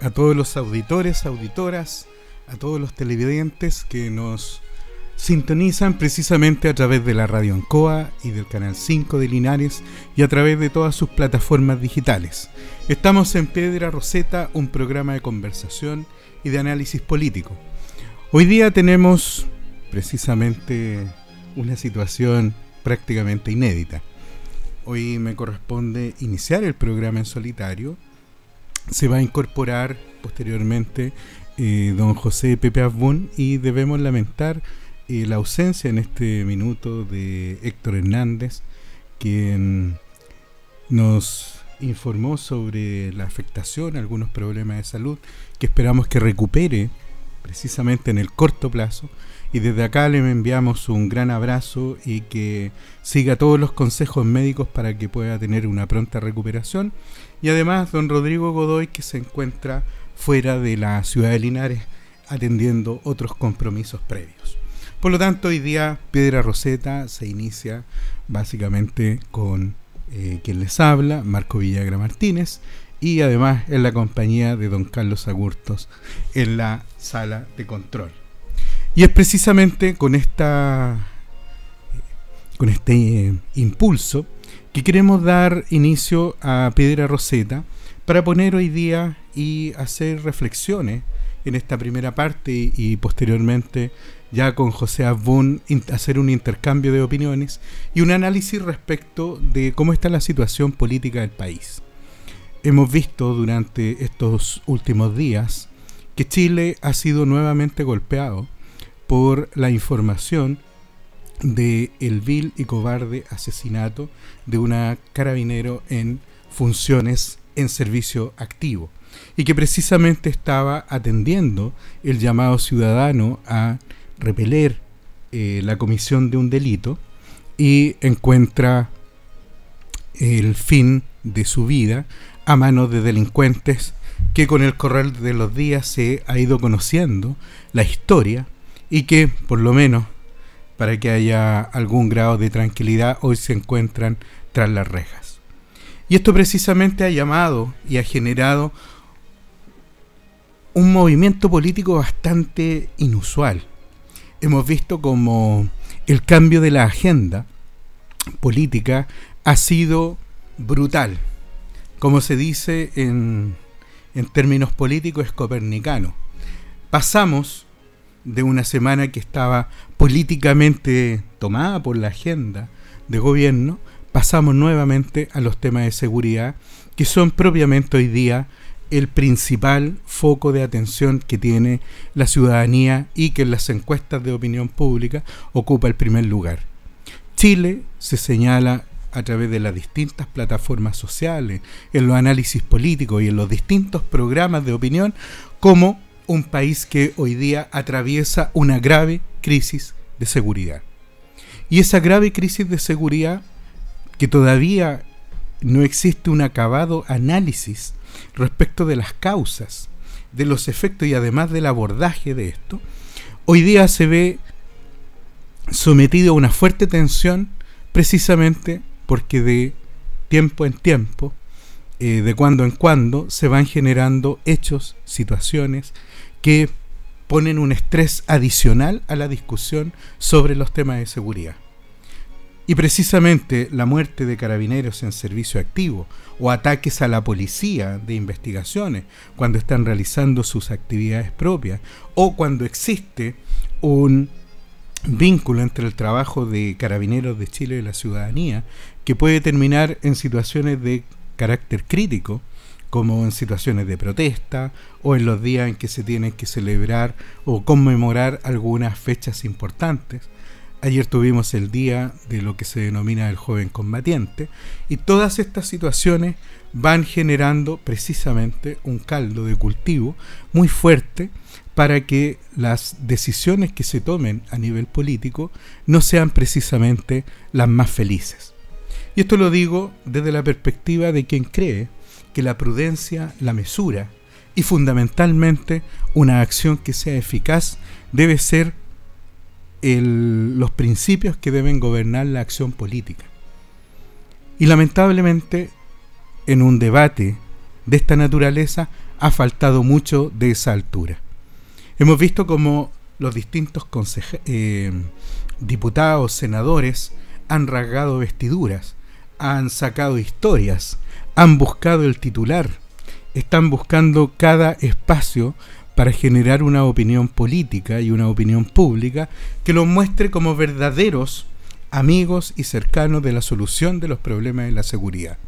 a todos los auditores, auditoras, a todos los televidentes que nos sintonizan precisamente a través de la radio Ancoa y del canal 5 de Linares y a través de todas sus plataformas digitales. Estamos en Piedra Roseta, un programa de conversación y de análisis político. Hoy día tenemos precisamente una situación prácticamente inédita. Hoy me corresponde iniciar el programa en solitario se va a incorporar posteriormente eh, don José Pepe Abún y debemos lamentar eh, la ausencia en este minuto de Héctor Hernández, quien nos informó sobre la afectación, algunos problemas de salud que esperamos que recupere precisamente en el corto plazo. Y desde acá le enviamos un gran abrazo y que siga todos los consejos médicos para que pueda tener una pronta recuperación y además don Rodrigo Godoy que se encuentra fuera de la ciudad de Linares atendiendo otros compromisos previos. Por lo tanto, hoy día Piedra Roseta se inicia básicamente con eh, quien les habla, Marco Villagra Martínez, y además en la compañía de don Carlos Agurtos en la sala de control. Y es precisamente con esta con este eh, impulso que queremos dar inicio a Piedra Roseta para poner hoy día y hacer reflexiones en esta primera parte y, posteriormente ya con José Abun hacer un intercambio de opiniones y un análisis respecto de cómo está la situación política del país. Hemos visto durante estos últimos días que Chile ha sido nuevamente golpeado por la información de el vil y cobarde asesinato de una carabinero en funciones en servicio activo y que precisamente estaba atendiendo el llamado ciudadano a repeler eh, la comisión de un delito y encuentra el fin de su vida a manos de delincuentes que con el correr de los días se ha ido conociendo la historia y que por lo menos para que haya algún grado de tranquilidad, hoy se encuentran tras las rejas. Y esto precisamente ha llamado y ha generado un movimiento político bastante inusual. Hemos visto como el cambio de la agenda política ha sido brutal. Como se dice en, en términos políticos, es copernicano. Pasamos de una semana que estaba políticamente tomada por la agenda de gobierno, pasamos nuevamente a los temas de seguridad, que son propiamente hoy día el principal foco de atención que tiene la ciudadanía y que en las encuestas de opinión pública ocupa el primer lugar. Chile se señala a través de las distintas plataformas sociales, en los análisis políticos y en los distintos programas de opinión como un país que hoy día atraviesa una grave crisis de seguridad. Y esa grave crisis de seguridad, que todavía no existe un acabado análisis respecto de las causas, de los efectos y además del abordaje de esto, hoy día se ve sometido a una fuerte tensión precisamente porque de tiempo en tiempo, eh, de cuando en cuando, se van generando hechos, situaciones, que ponen un estrés adicional a la discusión sobre los temas de seguridad. Y precisamente la muerte de carabineros en servicio activo o ataques a la policía de investigaciones cuando están realizando sus actividades propias o cuando existe un vínculo entre el trabajo de carabineros de Chile y la ciudadanía que puede terminar en situaciones de carácter crítico como en situaciones de protesta o en los días en que se tienen que celebrar o conmemorar algunas fechas importantes, Ayer tuvimos el día de lo que se denomina el joven combatiente y todas estas situaciones van generando precisamente un caldo de cultivo muy fuerte para que las decisiones que se tomen a nivel político no sean precisamente las más felices. Y esto lo digo desde la perspectiva de quien cree que la prudencia, la mesura y fundamentalmente una acción que sea eficaz debe ser los principios que deben gobernar la acción política. Y lamentablemente, en un debate de esta naturaleza, ha faltado mucho de esa altura. Hemos visto como los distintos eh, diputados, senadores, han rasgado vestiduras, han sacado historias, han buscado el titular, están buscando cada espacio para generar una opinión política y una opinión pública que los muestre como verdaderos amigos y cercanos de la solución de los problemas de la seguridad.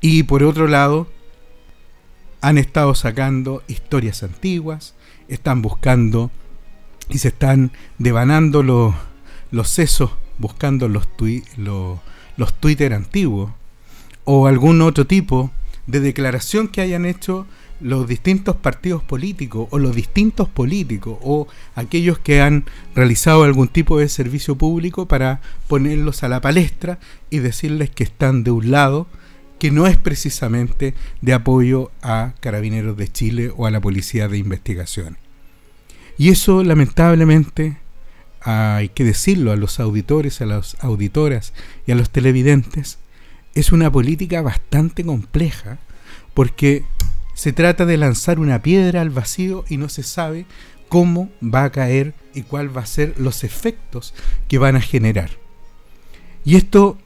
Y por otro lado, han estado sacando historias antiguas, están buscando y se están devanando los, los sesos, buscando los, los Twitter antiguos o algún otro tipo de declaración que hayan hecho los distintos partidos políticos o los distintos políticos o aquellos que han realizado algún tipo de servicio público para ponerlos a la palestra y decirles que están de un lado que no es precisamente de apoyo a Carabineros de Chile o a la Policía de Investigación. Y eso lamentablemente hay que decirlo a los auditores, a las auditoras y a los televidentes, es una política bastante compleja porque se trata de lanzar una piedra al vacío y no se sabe cómo va a caer y cuál va a ser los efectos que van a generar. Y esto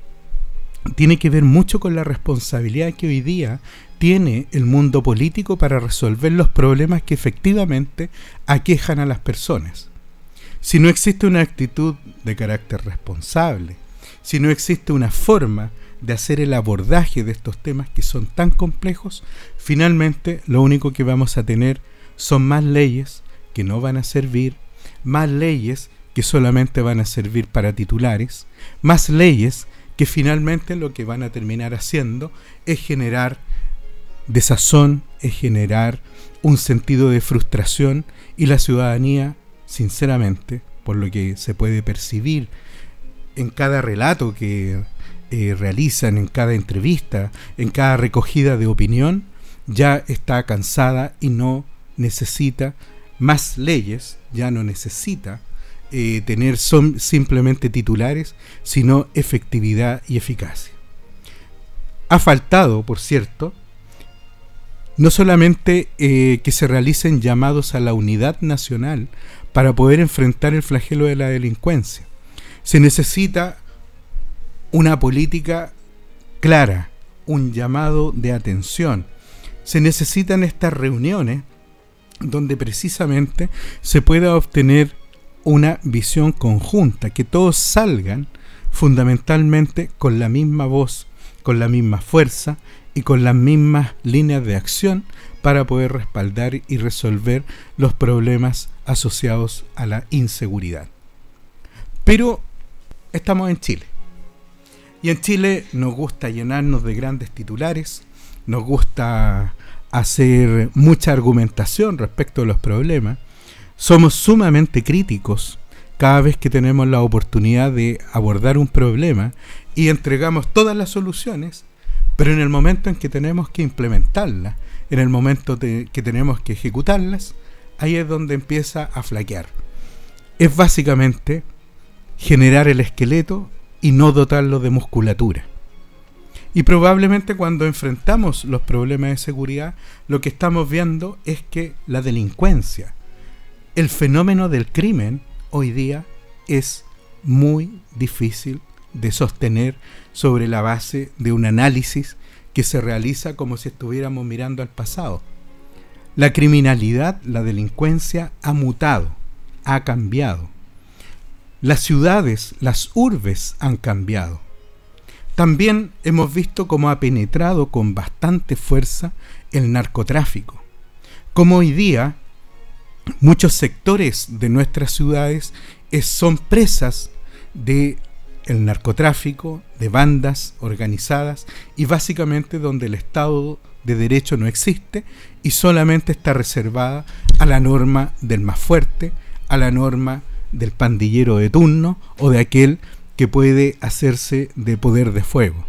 tiene que ver mucho con la responsabilidad que hoy día tiene el mundo político para resolver los problemas que efectivamente aquejan a las personas. Si no existe una actitud de carácter responsable, si no existe una forma de hacer el abordaje de estos temas que son tan complejos, finalmente lo único que vamos a tener son más leyes que no van a servir, más leyes que solamente van a servir para titulares, más leyes que finalmente lo que van a terminar haciendo es generar desazón, es generar un sentido de frustración y la ciudadanía, sinceramente, por lo que se puede percibir en cada relato que eh, realizan en cada entrevista, en cada recogida de opinión, ya está cansada y no necesita más leyes, ya no necesita eh, tener son simplemente titulares, sino efectividad y eficacia. Ha faltado, por cierto, no solamente eh, que se realicen llamados a la unidad nacional para poder enfrentar el flagelo de la delincuencia, se necesita una política clara, un llamado de atención. Se necesitan estas reuniones donde precisamente se pueda obtener una visión conjunta, que todos salgan fundamentalmente con la misma voz, con la misma fuerza y con las mismas líneas de acción para poder respaldar y resolver los problemas asociados a la inseguridad. Pero estamos en Chile. Y en Chile nos gusta llenarnos de grandes titulares, nos gusta hacer mucha argumentación respecto a los problemas, somos sumamente críticos cada vez que tenemos la oportunidad de abordar un problema y entregamos todas las soluciones, pero en el momento en que tenemos que implementarlas, en el momento que tenemos que ejecutarlas, ahí es donde empieza a flaquear. Es básicamente generar el esqueleto y no dotarlo de musculatura. Y probablemente cuando enfrentamos los problemas de seguridad, lo que estamos viendo es que la delincuencia, el fenómeno del crimen hoy día es muy difícil de sostener sobre la base de un análisis que se realiza como si estuviéramos mirando al pasado. La criminalidad, la delincuencia ha mutado, ha cambiado. Las ciudades, las urbes han cambiado. También hemos visto cómo ha penetrado con bastante fuerza el narcotráfico. Como hoy día muchos sectores de nuestras ciudades son presas de el narcotráfico, de bandas organizadas y básicamente donde el Estado de Derecho no existe y solamente está reservada a la norma del más fuerte, a la norma del pandillero de turno o de aquel que puede hacerse de poder de fuego.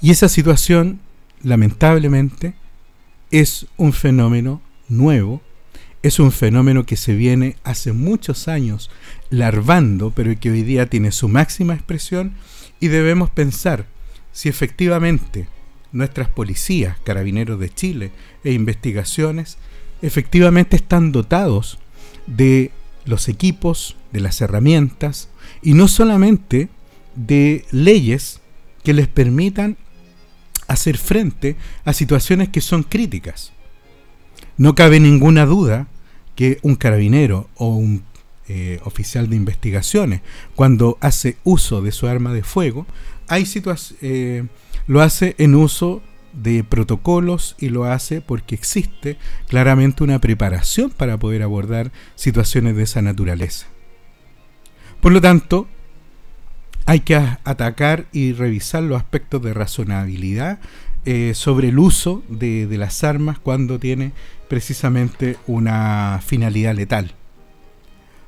Y esa situación, lamentablemente, es un fenómeno nuevo, es un fenómeno que se viene hace muchos años larvando, pero que hoy día tiene su máxima expresión y debemos pensar si efectivamente nuestras policías, carabineros de Chile e investigaciones, efectivamente están dotados de los equipos, de las herramientas y no solamente de leyes que les permitan hacer frente a situaciones que son críticas. No cabe ninguna duda que un carabinero o un eh, oficial de investigaciones, cuando hace uso de su arma de fuego, hay eh, lo hace en uso de protocolos y lo hace porque existe claramente una preparación para poder abordar situaciones de esa naturaleza. Por lo tanto, hay que atacar y revisar los aspectos de razonabilidad eh, sobre el uso de las armas cuando tiene precisamente una finalidad letal.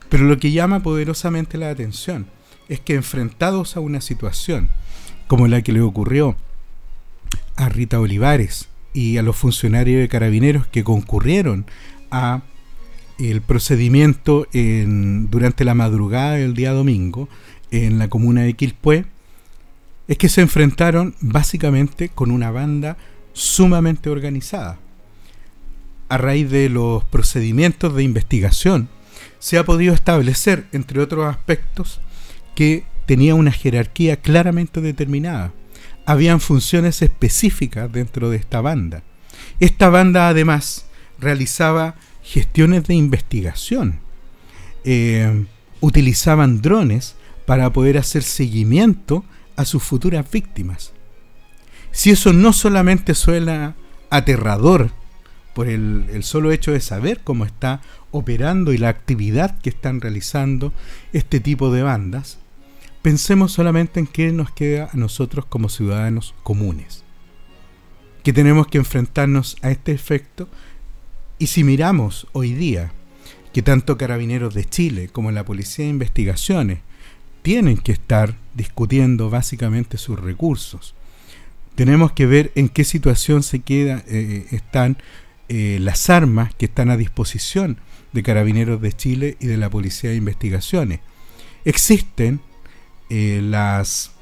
Pero lo que llama poderosamente la atención es que enfrentados a una situación como la que le ocurrió a Rita Olivares y a los funcionarios de carabineros que concurrieron a el procedimiento en, durante la madrugada del día domingo en la comuna de Quilpué, es que se enfrentaron básicamente con una banda sumamente organizada. A raíz de los procedimientos de investigación se ha podido establecer, entre otros aspectos, que tenía una jerarquía claramente determinada. Habían funciones específicas dentro de esta banda. Esta banda además realizaba gestiones de investigación. Eh, utilizaban drones para poder hacer seguimiento a sus futuras víctimas. Si eso no solamente suena aterrador por el, solo hecho de saber cómo está operando y la actividad que están realizando este tipo de bandas, pensemos solamente en qué nos queda a nosotros como ciudadanos comunes, que tenemos que enfrentarnos a este efecto y si miramos hoy día que tanto Carabineros de Chile como la Policía de Investigaciones tienen que estar discutiendo básicamente sus recursos, tenemos que ver en qué situación se queda, eh, están eh, las armas que están a disposición de Carabineros de Chile y de la Policía de Investigaciones. Existen eh, las,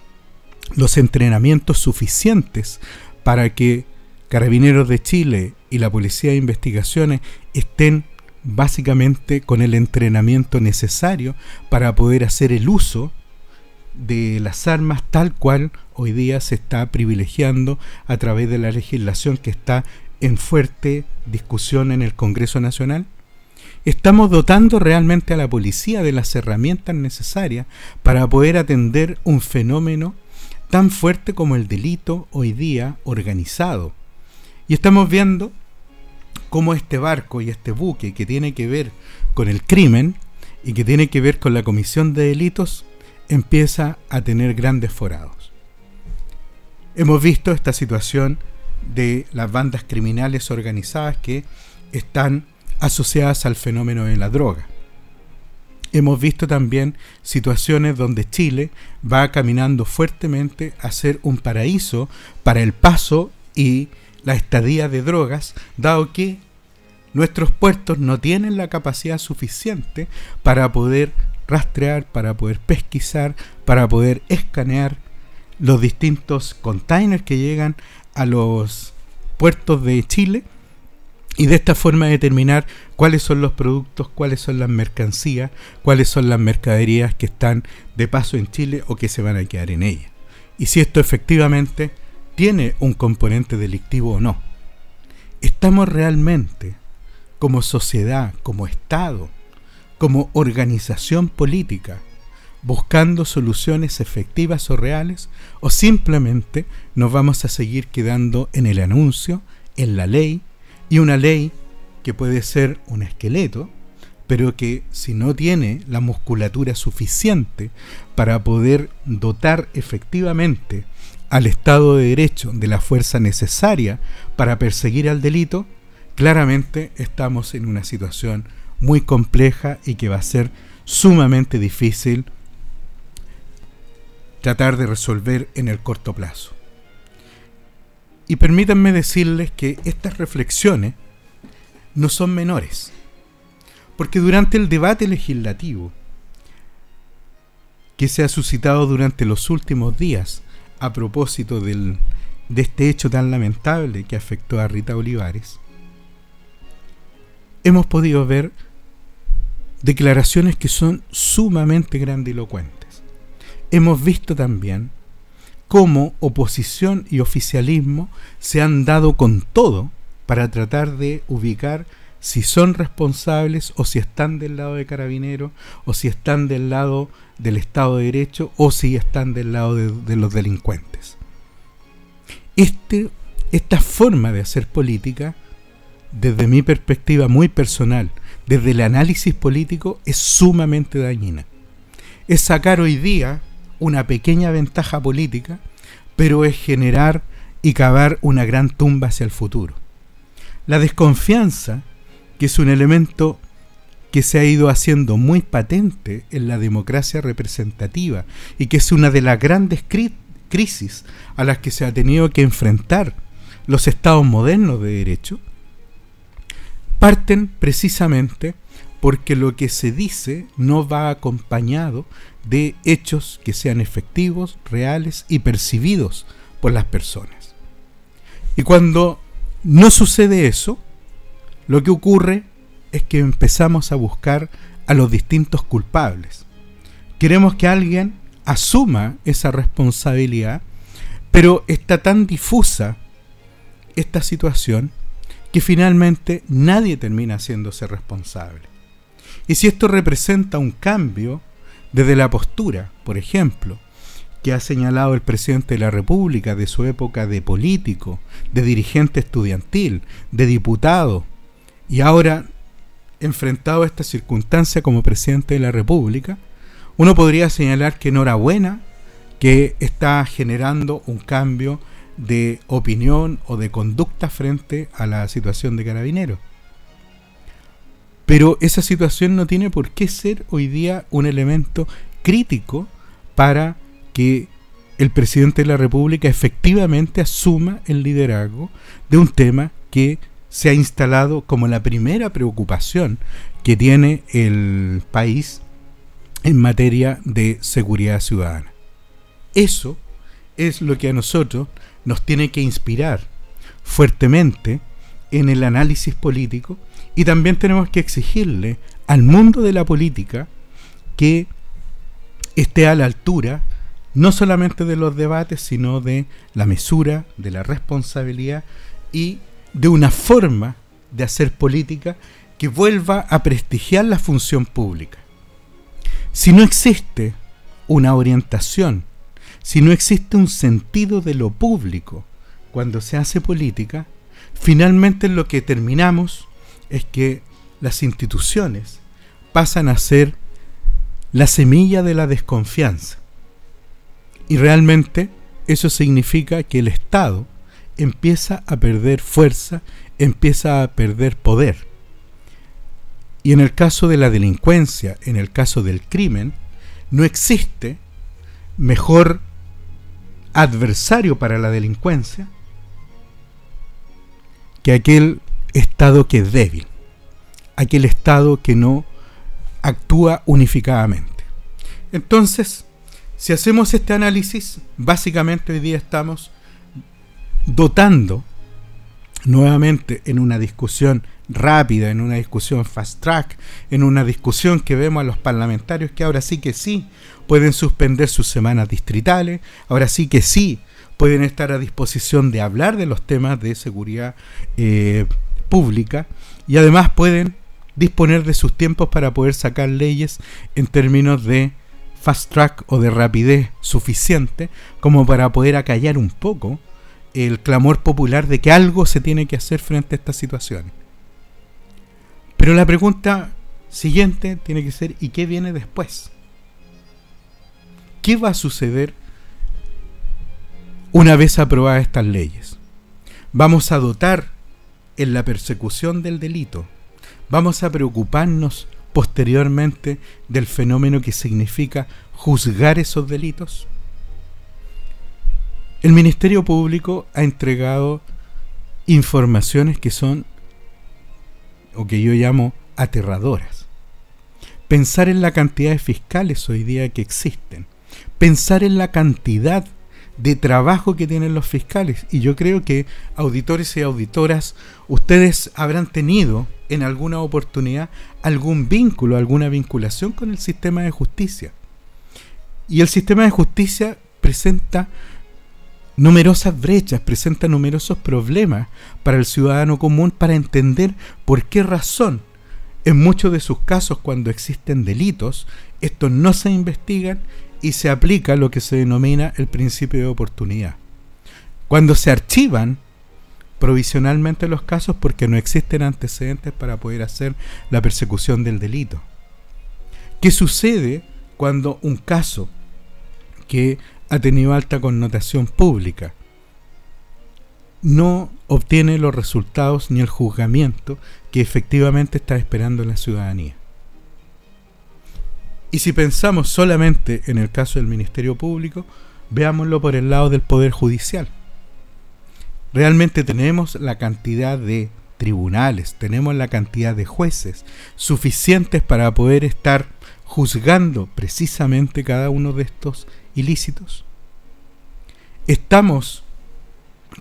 los entrenamientos suficientes para que Carabineros de Chile y la Policía de Investigaciones estén básicamente con el entrenamiento necesario para poder hacer el uso de las armas tal cual hoy día se está privilegiando a través de la legislación que está en fuerte discusión en el Congreso Nacional? ¿Estamos dotando realmente a la policía de las herramientas necesarias para poder atender un fenómeno tan fuerte como el delito hoy día organizado? Y estamos viendo cómo este barco y este buque que tiene que ver con el crimen y que tiene que ver con la comisión de delitos empieza a tener grandes forados. Hemos visto esta situación de las bandas criminales organizadas que están asociadas al fenómeno de la droga. Hemos visto también situaciones donde Chile va caminando fuertemente a ser un paraíso para el paso y la estadía de drogas, dado que nuestros puertos no tienen la capacidad suficiente para poder rastrear, para poder pesquisar, para poder escanear los distintos containers que llegan a los puertos de Chile y de esta forma determinar cuáles son los productos, cuáles son las mercancías, cuáles son las mercaderías que están de paso en Chile o que se van a quedar en ella. Y si esto efectivamente tiene un componente delictivo o no. ¿Estamos realmente como sociedad, como Estado, como organización política, buscando soluciones efectivas o reales o simplemente nos vamos a seguir quedando en el anuncio, en la ley y una ley que puede ser un esqueleto, pero que si no tiene la musculatura suficiente para poder dotar efectivamente al Estado de Derecho de la fuerza necesaria para perseguir al delito, claramente estamos en una situación muy compleja y que va a ser sumamente difícil tratar de resolver en el corto plazo. Y permítanme decirles que estas reflexiones no son menores, porque durante el debate legislativo que se ha suscitado durante los últimos días a propósito del, de este hecho tan lamentable que afectó a Rita Olivares, hemos podido ver declaraciones que son sumamente grandilocuentes. Hemos visto también cómo oposición y oficialismo se han dado con todo para tratar de ubicar si son responsables o si están del lado de carabineros o si están del lado del Estado de Derecho o si están del lado de, los delincuentes. Este, esta forma de hacer política, desde mi perspectiva muy personal, desde el análisis político, es sumamente dañina. Es sacar hoy día una pequeña ventaja política, pero es generar y cavar una gran tumba hacia el futuro. La desconfianza que es un elemento que se ha ido haciendo muy patente en la democracia representativa y que es una de las grandes crisis a las que se ha tenido que enfrentar los estados modernos de derecho, parten precisamente porque lo que se dice no va acompañado de hechos que sean efectivos, reales y percibidos por las personas. Y cuando no sucede eso, lo que ocurre es que empezamos a buscar a los distintos culpables. Queremos que alguien asuma esa responsabilidad, pero está tan difusa esta situación que finalmente nadie termina haciéndose responsable. Y si esto representa un cambio desde la postura, por ejemplo, que ha señalado el presidente de la República de su época de político, de dirigente estudiantil, de diputado, y ahora, enfrentado a esta circunstancia como presidente de la República, uno podría señalar que enhorabuena que está generando un cambio de opinión o de conducta frente a la situación de carabineros. Pero esa situación no tiene por qué ser hoy día un elemento crítico para que el presidente de la República efectivamente asuma el liderazgo de un tema que se ha instalado como la primera preocupación que tiene el país en materia de seguridad ciudadana. Eso es lo que a nosotros nos tiene que inspirar fuertemente en el análisis político y también tenemos que exigirle al mundo de la política que esté a la altura no solamente de los debates, sino de la mesura, de la responsabilidad y de una forma de hacer política que vuelva a prestigiar la función pública. Si no existe una orientación, si no existe un sentido de lo público cuando se hace política, finalmente lo que terminamos es que las instituciones pasan a ser la semilla de la desconfianza. Y realmente eso significa que el Estado empieza a perder fuerza, empieza a perder poder. Y en el caso de la delincuencia, en el caso del crimen, no existe mejor adversario para la delincuencia que aquel Estado que es débil, aquel Estado que no actúa unificadamente. Entonces, si hacemos este análisis, básicamente hoy día estamos dotando nuevamente en una discusión rápida, en una discusión fast track, en una discusión que vemos a los parlamentarios que ahora sí que sí pueden suspender sus semanas distritales, ahora sí que sí pueden estar a disposición de hablar de los temas de seguridad eh, pública y además pueden disponer de sus tiempos para poder sacar leyes en términos de fast track o de rapidez suficiente como para poder acallar un poco el clamor popular de que algo se tiene que hacer frente a esta situación. Pero la pregunta siguiente tiene que ser ¿y qué viene después? ¿Qué va a suceder una vez aprobadas estas leyes? Vamos a dotar en la persecución del delito. Vamos a preocuparnos posteriormente del fenómeno que significa juzgar esos delitos. El Ministerio Público ha entregado informaciones que son, o que yo llamo, aterradoras. Pensar en la cantidad de fiscales hoy día que existen. Pensar en la cantidad de trabajo que tienen los fiscales. Y yo creo que auditores y auditoras, ustedes habrán tenido en alguna oportunidad algún vínculo, alguna vinculación con el sistema de justicia. Y el sistema de justicia presenta numerosas brechas, presenta numerosos problemas para el ciudadano común para entender por qué razón en muchos de sus casos cuando existen delitos, estos no se investigan y se aplica lo que se denomina el principio de oportunidad. Cuando se archivan provisionalmente los casos porque no existen antecedentes para poder hacer la persecución del delito. ¿Qué sucede cuando un caso que ha tenido alta connotación pública no obtiene los resultados ni el juzgamiento que efectivamente está esperando la ciudadanía? Y si pensamos solamente en el caso del Ministerio Público, veámoslo por el lado del Poder Judicial. Realmente tenemos la cantidad de tribunales, tenemos la cantidad de jueces suficientes para poder estar juzgando precisamente cada uno de estos ilícitos. Estamos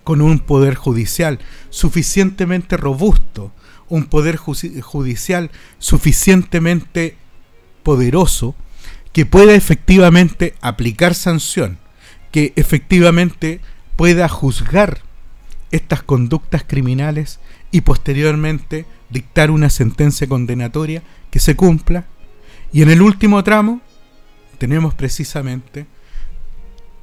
con un poder judicial suficientemente robusto, un poder judicial suficientemente poderoso que pueda efectivamente aplicar sanción, que efectivamente pueda juzgar estas conductas criminales y posteriormente dictar una sentencia condenatoria que se cumpla. Y en el último tramo tenemos precisamente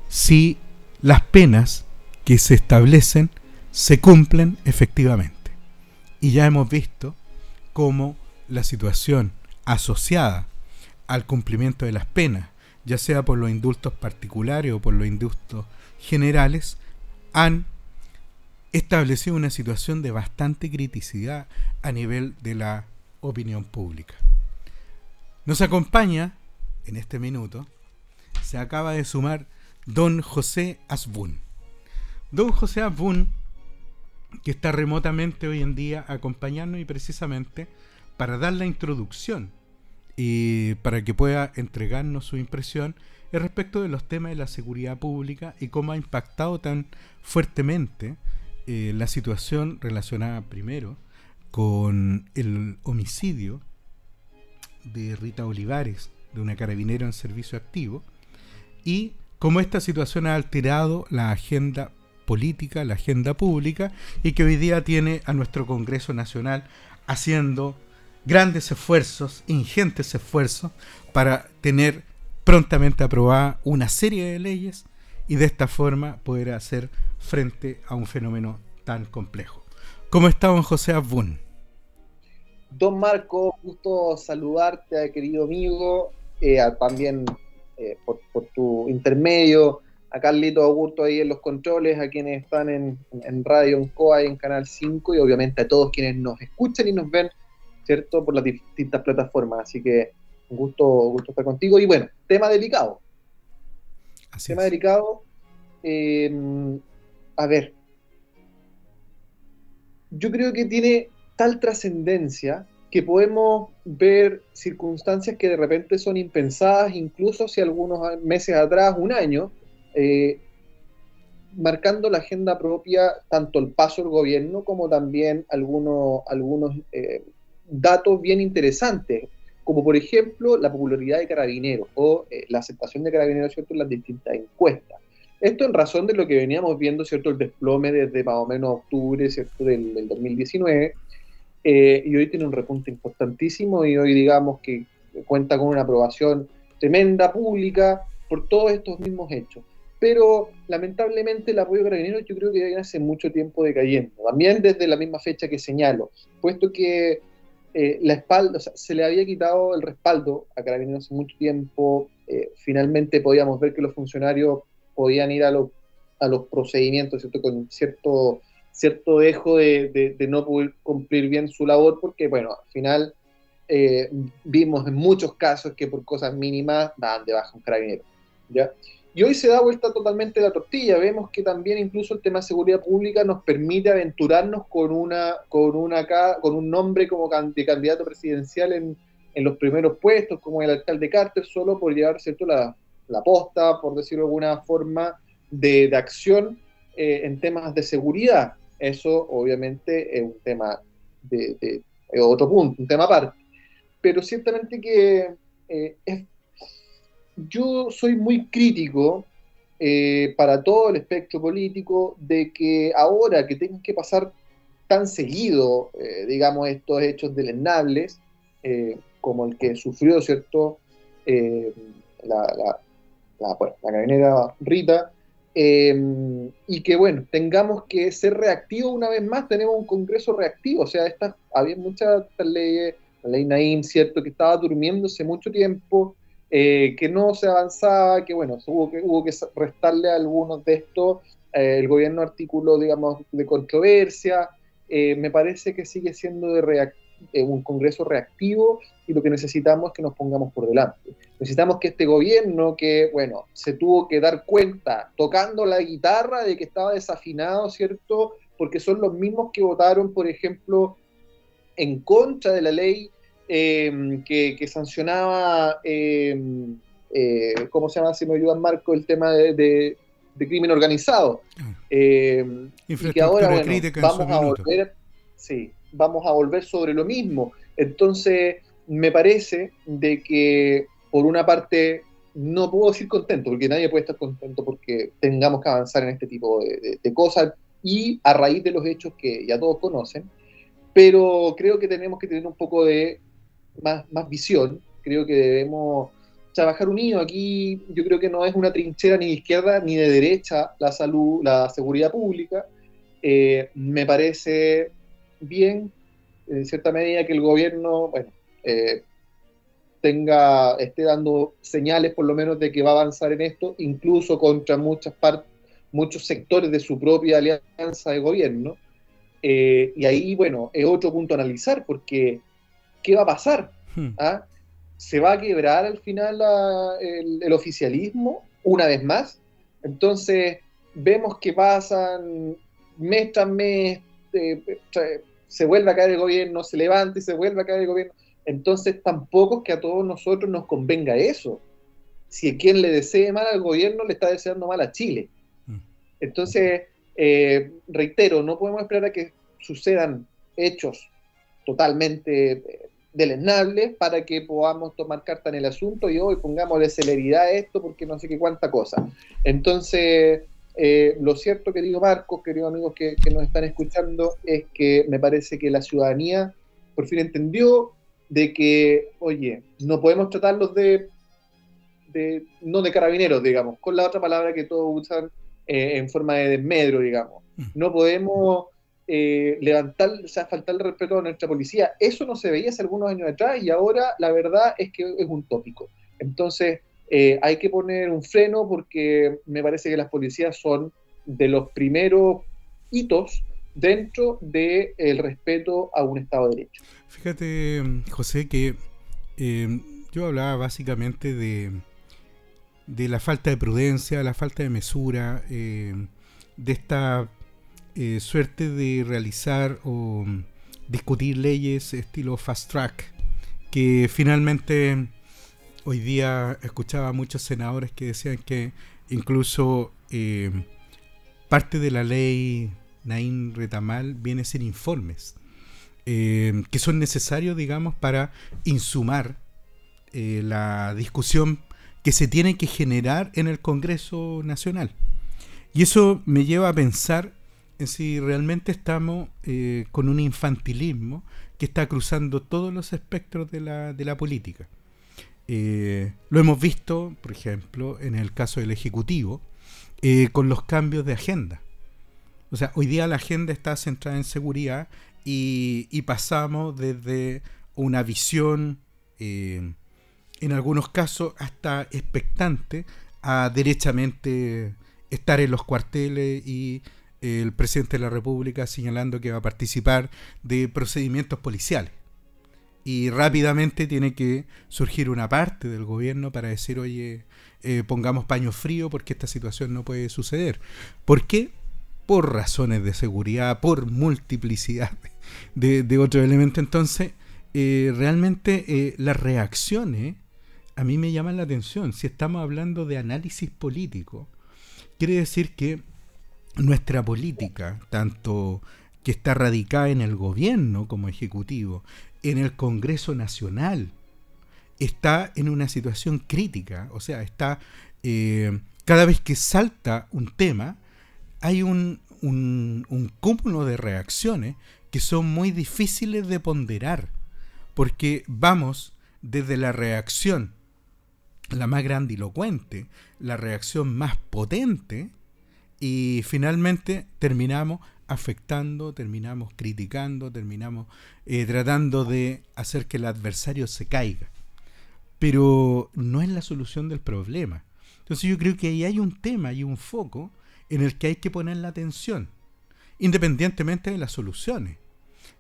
si las penas que se establecen se cumplen efectivamente. Y ya hemos visto cómo la situación asociada al cumplimiento de las penas, ya sea por los indultos particulares o por los indultos generales, han establecido una situación de bastante criticidad a nivel de la opinión pública. Nos acompaña en este minuto, se acaba de sumar don José Asbun. Don José Asbun, que está remotamente hoy en día acompañando y precisamente para dar la introducción y para que pueda entregarnos su impresión respecto de los temas de la seguridad pública y cómo ha impactado tan fuertemente eh, la situación relacionada primero con el homicidio de Rita Olivares, de una carabinera en servicio activo, y cómo esta situación ha alterado la agenda política, la agenda pública, y que hoy día tiene a nuestro Congreso Nacional haciendo grandes esfuerzos, ingentes esfuerzos, para tener prontamente aprobada una serie de leyes y de esta forma poder hacer frente a un fenómeno tan complejo. ¿Cómo está don José Abun? Don Marco, gusto saludarte, querido amigo, eh, también eh, por, tu intermedio, a Carlito Augusto ahí en los controles, a quienes están en, Radio en COA y en Canal 5, y obviamente a todos quienes nos escuchan y nos ven ¿cierto? Por las distintas plataformas. Así que un gusto, gusto estar contigo. Y bueno, tema delicado. tema delicado. Em, a ver. Yo creo que tiene tal trascendencia que podemos ver circunstancias que de repente son impensadas, incluso si algunos meses atrás, un año, eh, marcando la agenda propia, tanto el paso del gobierno como también algunos, algunos eh, datos bien interesantes, como por ejemplo la popularidad de carabineros o eh, la aceptación de carabineros ¿cierto? en las distintas encuestas. Esto en razón de lo que veníamos viendo, ¿cierto? El desplome desde más o menos octubre, ¿cierto? Del, 2019, eh, y hoy tiene un repunte importantísimo y hoy digamos que cuenta con una aprobación tremenda, pública, por todos estos mismos hechos. Pero lamentablemente el apoyo carabineros yo creo que viene hace mucho tiempo decayendo, también desde la misma fecha que señalo, puesto que eh, la espalda, se le había quitado el respaldo a Carabineros hace mucho tiempo, eh, finalmente podíamos ver que los funcionarios podían ir a, a los procedimientos, ¿cierto? Con cierto, cierto dejo de, de, no poder cumplir bien su labor, porque, bueno, al final eh, vimos en muchos casos que por cosas mínimas daban de baja un carabinero, ¿ya? Y hoy se da vuelta totalmente la tortilla. Vemos que también incluso el tema de seguridad pública nos permite aventurarnos con una, con una con un nombre como de candidato presidencial en, en los primeros puestos, como el alcalde Carter, solo por llevar ¿cierto? La, la posta, por decirlo de alguna forma, de, de acción eh, en temas de seguridad. Eso obviamente es un tema de, de, otro punto, un tema aparte. Pero ciertamente que eh, es yo soy muy crítico eh, para todo el espectro político de que ahora que tengan que pasar tan seguido, eh, digamos, estos hechos deleznables, eh, como el que sufrió, ¿cierto?, la, la, la, bueno, Rita, y que, bueno, tengamos que ser reactivos una vez más, tenemos un Congreso reactivo, o sea, estas, había muchas leyes, la ley Naim, ¿cierto?, que estaba durmiéndose mucho tiempo, eh, que no se avanzaba, que bueno, hubo que, hubo que restarle algunos de estos, eh, el gobierno artículo, digamos, de controversia, eh, me parece que sigue siendo de un Congreso reactivo y lo que necesitamos es que nos pongamos por delante. Necesitamos que este gobierno, que bueno, se tuvo que dar cuenta tocando la guitarra de que estaba desafinado, ¿cierto? Porque son los mismos que votaron, por ejemplo, en contra de la ley Em, que, sancionaba, em, eh, ¿cómo se llama? Si me ayuda Marco, el tema de, crimen organizado. Ah. Em, y que ahora vamos a volver, sí, vamos a volver sobre lo mismo. Entonces, me parece de que, por una parte, no puedo decir contento, porque nadie puede estar contento porque tengamos que avanzar en este tipo de cosas y a raíz de los hechos que ya todos conocen, pero creo que tenemos que tener un poco de más, más visión. Creo que debemos trabajar unidos. Aquí yo creo que no es una trinchera ni de izquierda ni de derecha la salud, la seguridad pública. Eh, me parece bien, en cierta medida, que el gobierno, bueno, eh, tenga, esté dando señales por lo menos de que va a avanzar en esto, incluso contra muchas partes, muchos sectores de su propia alianza de gobierno. Eh, y ahí, bueno, es otro punto a analizar, porque ¿qué va a pasar? Hmm. ¿Ah? ¿Se va a quebrar al final el, oficialismo una vez más? Entonces, vemos que pasan mes tras mes, eh, se vuelve a caer el gobierno, se levanta y se vuelve a caer el gobierno. Entonces, tampoco es que a todos nosotros nos convenga eso. Si quien le desee mal al gobierno, le está deseando mal a Chile. Hmm. Entonces, eh, reitero, no podemos esperar a que sucedan hechos totalmente eh, deleznables para que podamos tomar carta en el asunto y hoy pongamos de celeridad a esto porque no sé qué cuánta cosa. Entonces, eh, lo cierto, querido Marcos, queridos amigos que, nos están escuchando, es que me parece que la ciudadanía por fin entendió de que, oye, no podemos tratarlos de, de no de carabineros, digamos, con la otra palabra que todos usan eh, en forma de desmedro, digamos. Mm. No podemos eh, levantar, o sea, faltar el respeto a nuestra policía. Eso no se veía hace algunos años atrás y ahora la verdad es que es un tópico. Entonces, eh, hay que poner un freno porque me parece que las policías son de los primeros hitos dentro del el respeto a un Estado de Derecho. Fíjate, José, que eh, yo hablaba básicamente de, de la falta de prudencia, la falta de mesura, de esta eh, suerte de realizar o mm, discutir leyes estilo fast track, que finalmente hoy día escuchaba a muchos senadores que decían que incluso eh, parte de la ley Nain Retamal viene sin informes, eh, que son necesarios, digamos, para insumar la discusión que se tiene que generar en el Congreso Nacional. Y eso me lleva a pensar si realmente estamos eh, con un infantilismo que está cruzando todos los espectros de la, de la política. Eh, lo hemos visto, por ejemplo, en el caso del Ejecutivo, eh, con los cambios de agenda. O sea, hoy día la agenda está centrada en seguridad y, pasamos desde una visión, eh, en algunos casos hasta expectante, a derechamente estar en los cuarteles y el presidente de la República señalando que va a participar de procedimientos policiales. Y rápidamente tiene que surgir una parte del gobierno para decir, oye, eh, pongamos paño frío porque esta situación no puede suceder. ¿Por qué? Por razones de seguridad, por multiplicidad de, de otros elementos. Entonces, eh, realmente eh, las reacciones a mí me llaman la atención. Si estamos hablando de análisis político, quiere decir que nuestra política, tanto que está radicada en el gobierno como ejecutivo, en el Congreso Nacional, está en una situación crítica. O sea, está eh, cada vez que salta un tema, hay un, un, un cúmulo de reacciones que son muy difíciles de ponderar, porque vamos desde la reacción, la más grandilocuente, la reacción más potente, y finalmente terminamos afectando, terminamos criticando, terminamos eh, tratando de hacer que el adversario se caiga. Pero no es la solución del problema. Entonces yo creo que ahí hay un tema, hay un foco en el que hay que poner la atención, independientemente de las soluciones.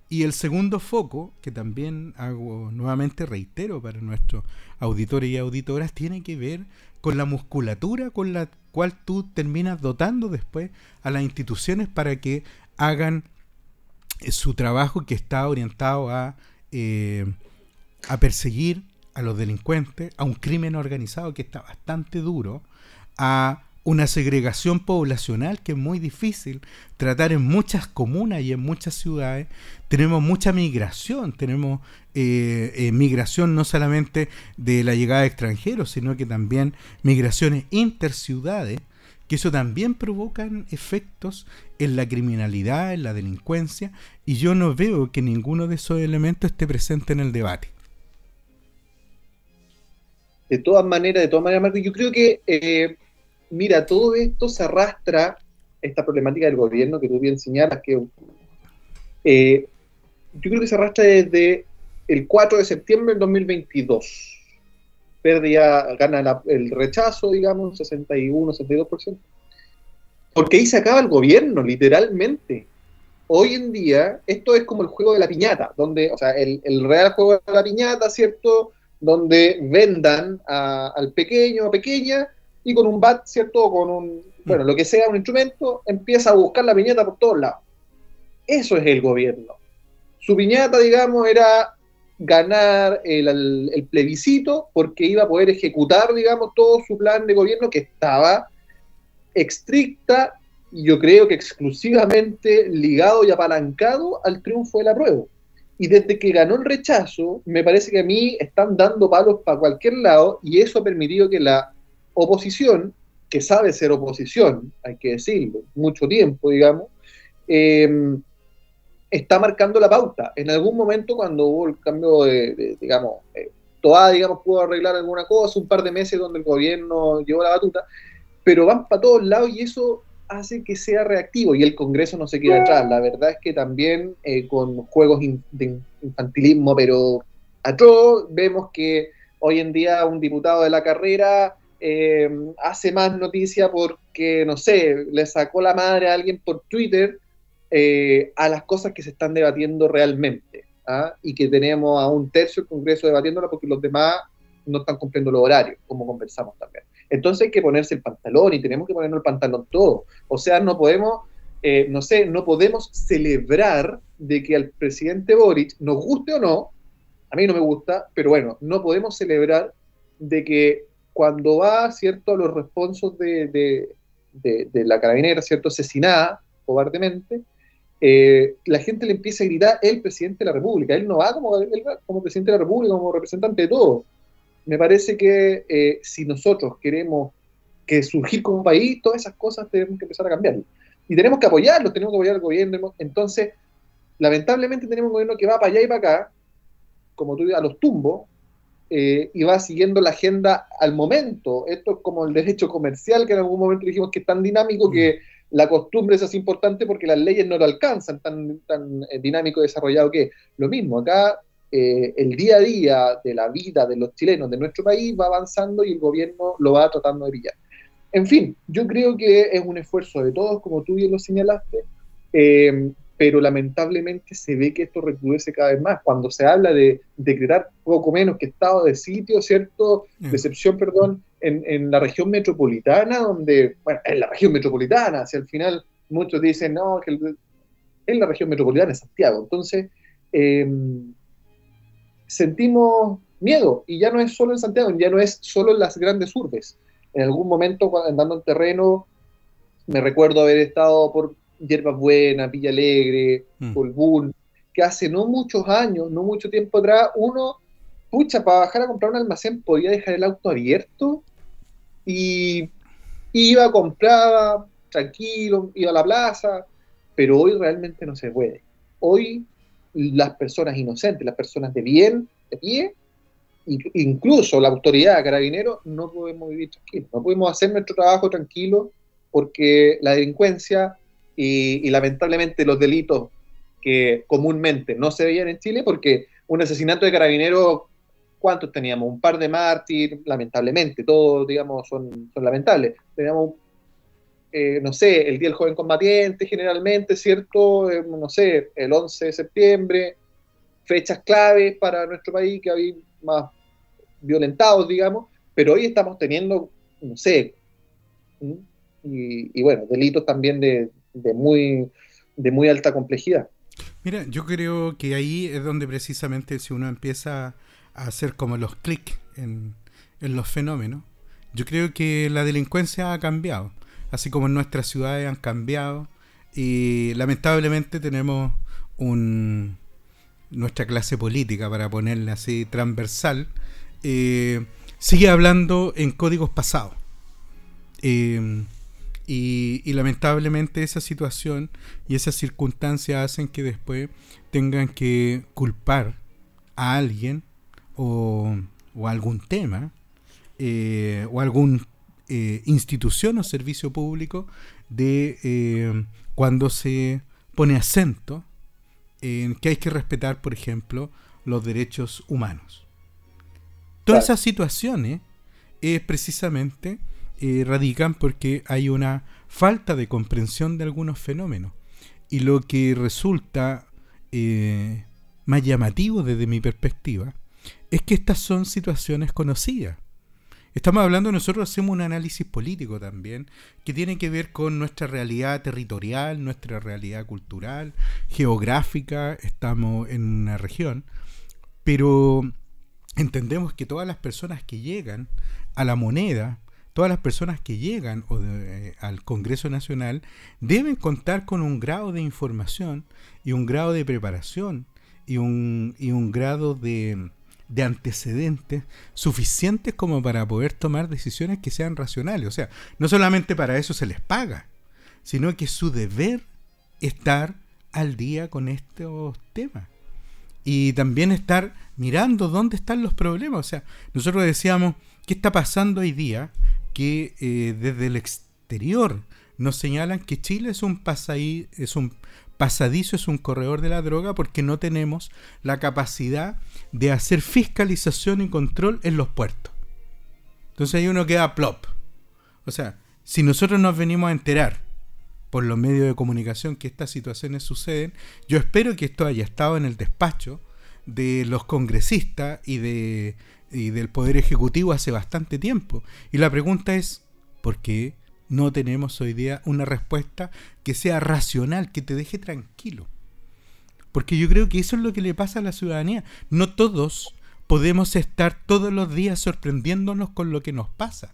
Y el segundo foco, que también hago nuevamente, reitero para nuestros auditores y auditoras, tiene que ver con la musculatura con la cual tú terminas dotando después a las instituciones para que hagan eh, su trabajo que está orientado a, eh, a perseguir a los delincuentes, a un crimen organizado que está bastante duro, a una segregación poblacional que es muy difícil tratar en muchas comunas y en muchas ciudades. Tenemos mucha migración, tenemos eh, migración no solamente de la llegada de extranjeros, sino que también migraciones interciudades que eso también provocan efectos en la criminalidad, en la delincuencia, y yo no veo que ninguno de esos elementos esté presente en el debate. De todas maneras, de todas maneras, Marco, yo creo que, eh, mira, todo esto se arrastra, esta problemática del gobierno que tú bien señalas, que eh, yo creo que se arrastra desde el 4 de septiembre del 2022 pérdida, gana el rechazo, digamos, 61, 62%. Porque ahí se acaba el gobierno, literalmente. Hoy en día, esto es como el juego de la piñata, donde, o sea, el, real juego de la piñata, ¿cierto? Donde vendan al pequeño o pequeña y con un bat, ¿cierto? con un, bueno, lo que sea, un instrumento, empieza a buscar la piñata por todos lados. Eso es el gobierno. Su piñata, digamos, era ganar el, plebiscito porque iba a poder ejecutar, digamos, todo su plan de gobierno que estaba estricta y yo creo que exclusivamente ligado y apalancado al triunfo de la prueba. Y desde que ganó el rechazo, me parece que a mí están dando palos para cualquier lado y eso ha permitido que la oposición, que sabe ser oposición, hay que decirlo, mucho tiempo, digamos, eh, está marcando la pauta. En algún momento cuando hubo el cambio de, digamos, eh, Toda, digamos, pudo arreglar alguna cosa, un par de meses donde el gobierno llevó la batuta, pero van para todos lados y eso hace que sea reactivo y el Congreso no se queda atrás. La verdad es que también eh, con juegos de infantilismo, pero a todos vemos que hoy en día un diputado de la carrera eh, hace más noticia porque, no sé, le sacó la madre a alguien por Twitter eh, a las cosas que se están debatiendo realmente. ¿ah? Y que tenemos a un tercio del Congreso debatiéndola porque los demás no están cumpliendo los horarios, como conversamos también. Entonces hay que ponerse el pantalón y tenemos que ponernos el pantalón todo. O sea, no podemos, eh, no sé, no podemos celebrar de que al presidente Boric, nos guste o no, a mí no me gusta, pero bueno, no podemos celebrar de que cuando va, ¿cierto?, a los responsos de, de, la carabinera, ¿cierto?, asesinada cobardemente, eh, la gente le empieza a gritar el presidente de la República. Él no va como, como presidente de la República, como representante de todo. Me parece que eh, si nosotros queremos que surgir como país, todas esas cosas tenemos que empezar a cambiar. Y tenemos que apoyarlo, tenemos que apoyar al gobierno. Entonces, lamentablemente tenemos un gobierno que va para allá y para acá, como tú dices, a los tumbos, eh, y va siguiendo la agenda al momento. Esto es como el derecho comercial, que en algún momento dijimos que es tan dinámico que la costumbre es así importante porque las leyes no lo alcanzan, tan, tan eh, dinámico y desarrollado que lo mismo. Acá eh, el día a día de la vida de los chilenos de nuestro país va avanzando y el gobierno lo va tratando de pillar. En fin, yo creo que es un esfuerzo de todos, como tú bien lo señalaste, eh, pero lamentablemente se ve que esto recrudece cada vez más. Cuando se habla de decretar poco menos que estado de sitio, ¿cierto? Mm. Decepción, perdón, en, en, la región metropolitana, donde, bueno, en la región metropolitana, si al final muchos dicen, no, que en la región metropolitana es Santiago. Entonces, eh, sentimos miedo, y ya no es solo en Santiago, ya no es solo en las grandes urbes. En algún momento, andando en terreno, me recuerdo haber estado por Hierbas Buenas, Villa Alegre, mm. Colbún, que hace no muchos años, no mucho tiempo atrás, uno, pucha, para bajar a comprar un almacén podía dejar el auto abierto y iba, compraba, tranquilo, iba a la plaza, pero hoy realmente no se puede. Hoy las personas inocentes, las personas de bien, de pie, incluso la autoridad de carabineros, no podemos vivir tranquilos, no podemos hacer nuestro trabajo tranquilo porque la delincuencia y, lamentablemente los delitos que comúnmente no se veían en Chile, porque un asesinato de carabineros, ¿cuántos teníamos? Un par de mártires, lamentablemente, todos, digamos, son, son lamentables. Teníamos eh, no sé, el Día del Joven Combatiente generalmente, ¿cierto? Eh, no sé, el 11 de septiembre, fechas claves para nuestro país que había más violentados, digamos, pero hoy estamos teniendo, no sé, y, bueno, delitos también de, muy, de muy alta complejidad. Mira, yo creo que ahí es donde precisamente si uno empieza a hacer como los clics en, en los fenómenos, yo creo que la delincuencia ha cambiado así como en nuestras ciudades han cambiado y lamentablemente tenemos un nuestra clase política, para ponerla así transversal, eh, sigue hablando en códigos pasados. Eh, y, y, lamentablemente esa situación y esas circunstancias hacen que después tengan que culpar a alguien o, o algún tema eh, o algún eh, institución o servicio público de eh, cuando se pone acento en que hay que respetar, por ejemplo, los derechos humanos. Todas esas situaciones es precisamente eh, radican porque hay una falta de comprensión de algunos fenómenos. Y lo que resulta más llamativo desde mi perspectiva es que estas son situaciones conocidas. Estamos hablando, nosotros hacemos un análisis político también, que tiene que ver con nuestra realidad territorial, nuestra realidad cultural, geográfica, estamos en una región, pero entendemos que todas las personas que llegan a la moneda, todas las personas que llegan eh, al Congreso Nacional deben contar con un grado de información y un grado de preparación y un, y un grado de de antecedentes suficientes como para poder tomar decisiones que sean racionales. O sea, no solamente para eso se les paga, sino que su deber estar al día con estos temas. Y también estar mirando dónde están los problemas. O sea, nosotros decíamos, ¿qué está pasando hoy día? Que eh, desde el exterior nos señalan que Chile es un, es un pasadizo es un corredor de la droga porque no tenemos la capacidad de hacer fiscalización y control en los puertos. Entonces ahí uno queda plop. O sea, si nosotros nos venimos a enterar por los medios de comunicación que estas situaciones suceden, yo espero que esto haya estado en el despacho de los congresistas y, de, y del Poder Ejecutivo hace bastante tiempo. Y la pregunta es, ¿por qué no tenemos hoy día una respuesta que sea racional, que te deje tranquilo. Porque yo creo que eso es lo que le pasa a la ciudadanía. No todos podemos estar todos los días sorprendiéndonos con lo que nos pasa.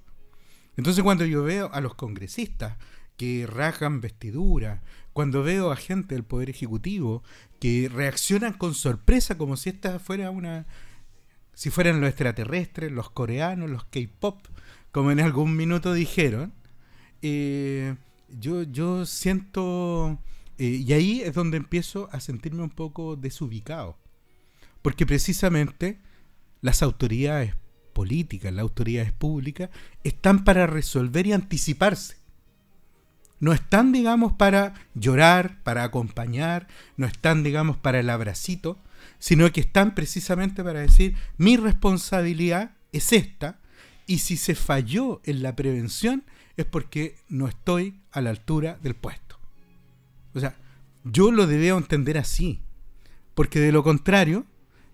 Entonces cuando yo veo a los congresistas que rajan vestidura, cuando veo a gente del Poder Ejecutivo que reaccionan con sorpresa como si esta fuera una... si fueran los extraterrestres, los coreanos, los K-Pop, como en algún minuto dijeron, eh, yo, yo siento, eh, y ahí es donde empiezo a sentirme un poco desubicado, porque precisamente las autoridades políticas, las autoridades públicas, están para resolver y anticiparse. No están, digamos, para llorar, para acompañar, no están, digamos, para el abracito, sino que están precisamente para decir, mi responsabilidad es esta, y si se falló en la prevención es porque no estoy a la altura del puesto. O sea, yo lo debo entender así, porque de lo contrario,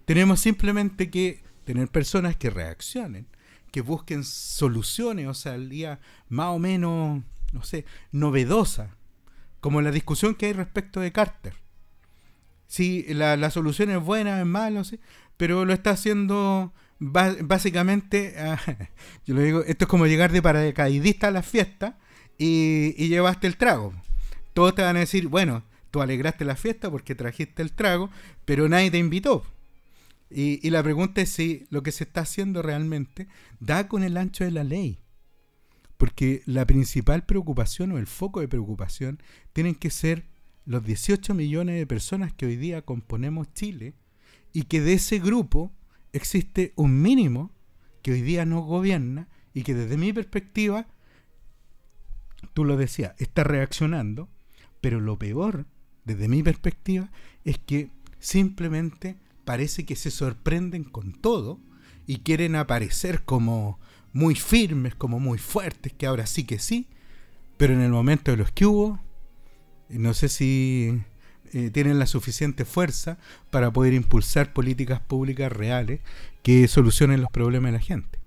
tenemos simplemente que tener personas que reaccionen, que busquen soluciones, o sea, el día más o menos, no sé, novedosa, como la discusión que hay respecto de Carter. Si la, solución es buena, es mala, ¿sí? pero lo está haciendo básicamente, ah, yo le digo, esto es como llegar de paracaidista a la fiesta y, y llevaste el trago. Todos te van a decir, bueno, tú alegraste la fiesta porque trajiste el trago, pero nadie te invitó. Y, la pregunta es si lo que se está haciendo realmente da con el ancho de la ley. Porque la principal preocupación o el foco de preocupación tienen que ser los 18 millones de personas que hoy día componemos Chile y que de ese grupo existe un mínimo que hoy día no gobierna y que desde mi perspectiva, tú lo decías, está reaccionando, pero lo peor, desde mi perspectiva, es que simplemente parece que se sorprenden con todo y quieren aparecer como muy firmes, como muy fuertes, que ahora sí que sí, pero en el momento de los que hubo, no sé si eh, tienen la suficiente fuerza para poder impulsar políticas públicas reales que solucionen los problemas de la gente.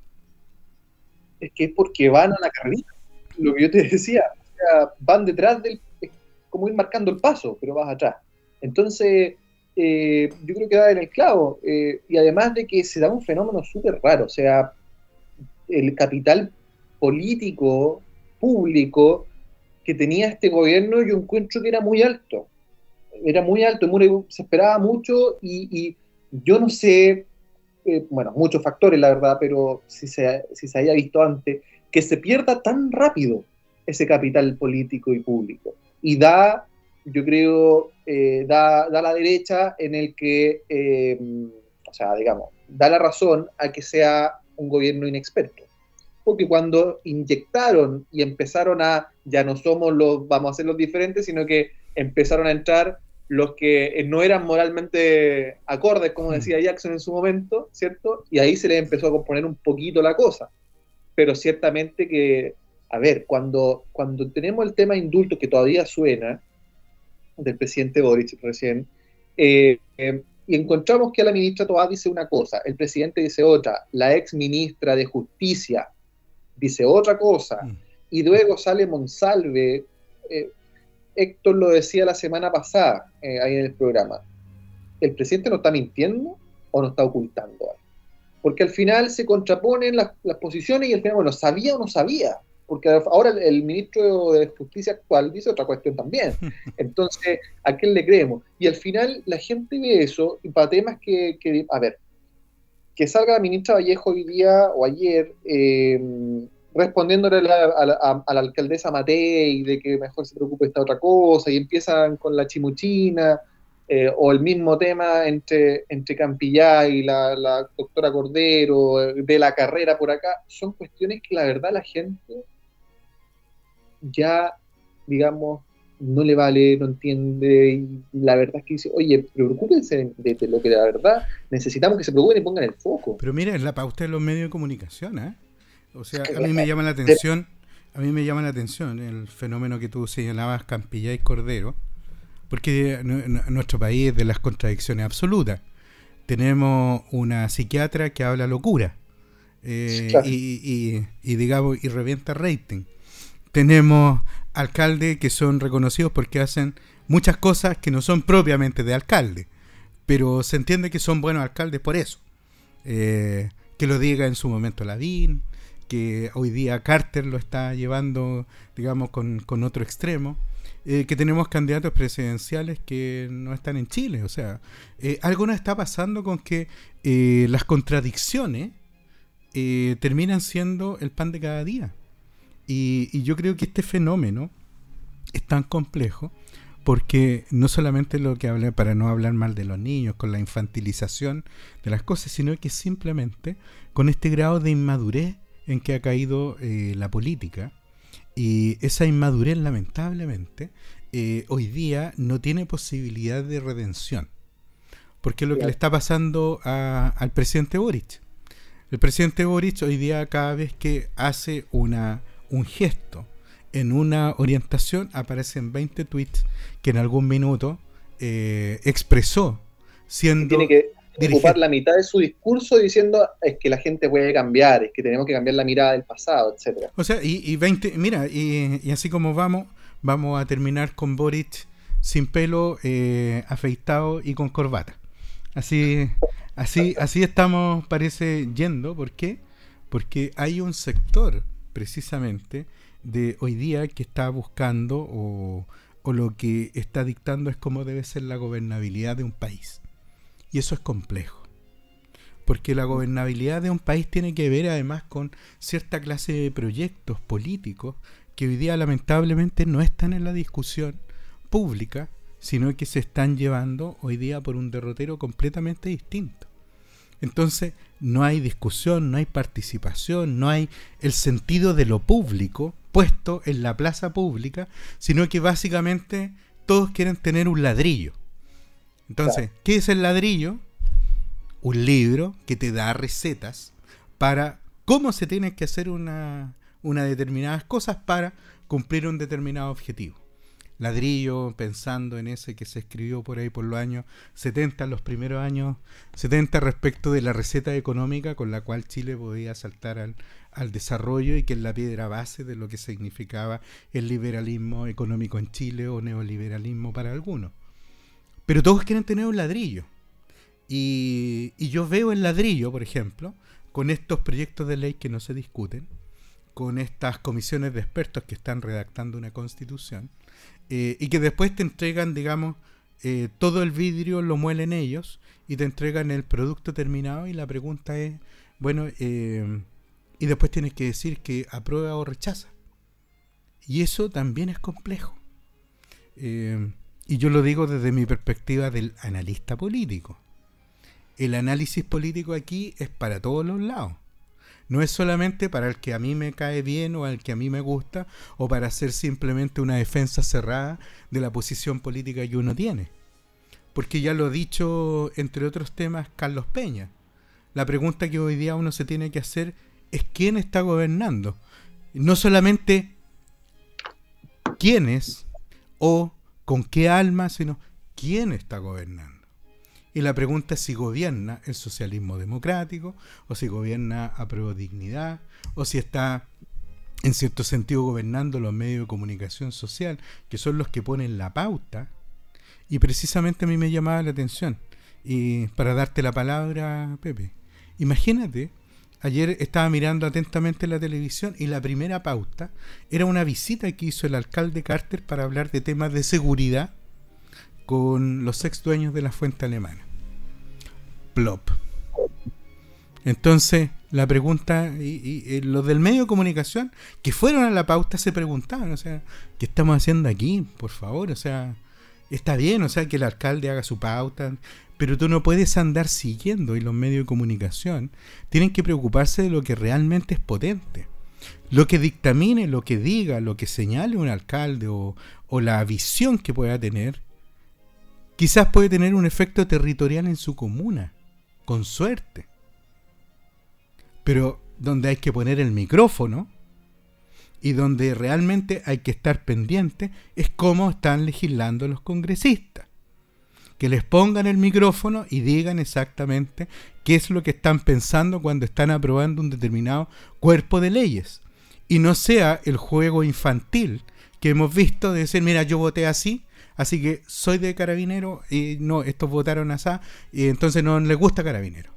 Es que es porque van a la carrera, lo que yo te decía, van detrás del, es como ir marcando el paso, pero vas atrás. Entonces, eh, yo creo que da en el clavo. Eh, y además de que se da un fenómeno súper raro, o sea, el capital político, público, que tenía este gobierno, yo encuentro que era muy alto. Era muy alto, se esperaba mucho y, yo no sé, eh, bueno, muchos factores, la verdad, pero si se, si se haya visto antes, que se pierda tan rápido ese capital político y público. Y da yo creo, eh, da, da, la derecha en el que, eh, o sea, digamos, da la razón a que sea un gobierno inexperto. Porque cuando inyectaron y empezaron a, ya no somos los, vamos a ser los diferentes, sino que empezaron a entrar los que no eran moralmente acordes, como decía Jackson en su momento, ¿cierto? Y ahí se les empezó a componer un poquito la cosa. Pero ciertamente que, a ver, cuando, cuando tenemos el tema indulto que todavía suena, del presidente Boric recién, eh, eh, y encontramos que la ministra Toá dice una cosa, el presidente dice otra, la ex ministra de Justicia dice otra cosa, mm. Y luego sale Monsalve. Eh, Héctor lo decía la semana pasada ahí en el programa. ¿El presidente no está mintiendo o no está ocultando Porque al final se contraponen las, las posiciones y al final, bueno, ¿sabía o no sabía? porque ahora el, ministro de Justicia actual dice otra cuestión también. Entonces, ¿a quién le creemos? Y al final la gente ve eso y para temas que, a ver, que salga la ministra Vallejo hoy día o ayer eh, respondiéndole a la, alcaldesa Matei de que mejor se preocupe esta otra cosa y empiezan con la chimuchina. Eh, o el mismo tema entre, entre Campillá y la, la doctora Cordero, de la carrera por acá, son cuestiones que la verdad la gente ya, digamos, no le vale, no entiende, y la verdad es que dice, oye, preocúpense de, lo que la verdad necesitamos que se preocupen y pongan el foco. Pero mira, es la pauta de los medios de comunicación, ¿eh? O sea, a mí me llama la atención, a mí me llama la atención el fenómeno que tú señalabas, Campilla y Cordero, porque nuestro país es de las contradicciones absolutas. Tenemos una psiquiatra que habla locura eh, y, y, digamos, y revienta rating tenemos alcaldes que son reconocidos porque hacen muchas cosas que no son propiamente de alcalde, pero se entiende que son buenos alcaldes por eso. Eh, que lo diga en su momento Lavín, que hoy día Carter lo está llevando, digamos, con, otro extremo. Eh, que tenemos candidatos presidenciales que no están en Chile. O sea, eh, algo no está pasando con que las contradicciones terminan siendo el pan de cada día. Y, yo creo que este fenómeno es tan complejo porque no solamente lo que habla para no hablar mal de los niños, con la infantilización de las cosas, sino que simplemente con este grado de inmadurez en que ha caído eh, la política. Y esa inmadurez, lamentablemente, eh, hoy día no tiene posibilidad de redención. porque es lo que le está pasando al presidente Boric. El presidente Boric hoy día cada vez que hace una, un gesto en una orientación aparecen 20 tweets que en algún minuto eh, expresó siendo... Tiene que ocupar la mitad de su discurso diciendo es que la gente puede cambiar, es que tenemos que cambiar la mirada del pasado, etcétera. O sea, y, y 20, mira, y, y, así como vamos, vamos a terminar con Boric sin pelo, eh, afeitado y con corbata. Así, así, así estamos, parece, yendo. ¿Por qué? Porque hay un sector, precisamente, de hoy día que está buscando o, o lo que está dictando es cómo debe ser la gobernabilidad de un país. Y eso es complejo. Porque la gobernabilidad de un país tiene que ver además con cierta clase de proyectos políticos que hoy día lamentablemente no están en la discusión pública sino que se están llevando hoy día por un derrotero completamente distinto. Entonces, no hay discusión, no hay participación, no hay el sentido de lo público puesto en la plaza pública, sino que básicamente todos quieren tener un ladrillo. Entonces, ¿qué es el ladrillo? Un libro que te da recetas para cómo se tienen que hacer una, una determinadas cosas para cumplir un determinado objetivo ladrillo, pensando en ese que se escribió por ahí por los años 70, los primeros años 70, respecto de la receta económica con la cual Chile podía saltar al, al desarrollo y que es la piedra base de lo que significaba el liberalismo económico en Chile o neoliberalismo para algunos. Pero todos quieren tener un ladrillo. Y, yo veo el ladrillo, por ejemplo, con estos proyectos de ley que no se discuten, con estas comisiones de expertos que están redactando una constitución, eh, y que después te entregan, digamos, eh, todo el vidrio lo muelen ellos y te entregan el producto terminado y la pregunta es, bueno, eh, y después tienes que decir que aprueba o rechaza. Y eso también es complejo. Y yo lo digo desde mi perspectiva del analista político. El análisis político aquí es para todos los lados no es solamente para el que a mí me cae bien o al que a mí me gusta o para hacer simplemente una defensa cerrada de la posición política que uno tiene. Porque ya lo ha dicho, entre otros temas, Carlos Peña. La pregunta que hoy día uno se tiene que hacer es quién está gobernando. No solamente quiénes o con qué alma, sino quién está gobernando. Y la pregunta es si gobierna el socialismo democrático, o si gobierna a prueba de dignidad, o si está en cierto sentido gobernando los medios de comunicación social, que son los que ponen la pauta. Y precisamente a mí me llamaba la atención. Y para darte la palabra, Pepe, imagínate, ayer estaba mirando atentamente la televisión y la primera pauta era una visita que hizo el alcalde Carter para hablar de temas de seguridad con los ex dueños de la fuente alemana. Plop. Entonces, la pregunta, y, y, los del medio de comunicación que fueron a la pauta se preguntaban, o sea, ¿qué estamos haciendo aquí? Por favor, o sea, está bien, o sea, que el alcalde haga su pauta, pero tú no puedes andar siguiendo y los medios de comunicación tienen que preocuparse de lo que realmente es potente. Lo que dictamine, lo que diga, lo que señale un alcalde o, la visión que pueda tener, Quizás puede tener un efecto territorial en su comuna, con suerte. Pero donde hay que poner el micrófono y donde realmente hay que estar pendiente es cómo están legislando los congresistas. Que les pongan el micrófono y digan exactamente qué es lo que están pensando cuando están aprobando un determinado cuerpo de leyes. Y no sea el juego infantil que hemos visto de decir, mira, yo voté así, Así que soy de carabinero y no, estos votaron así y entonces no les gusta carabinero.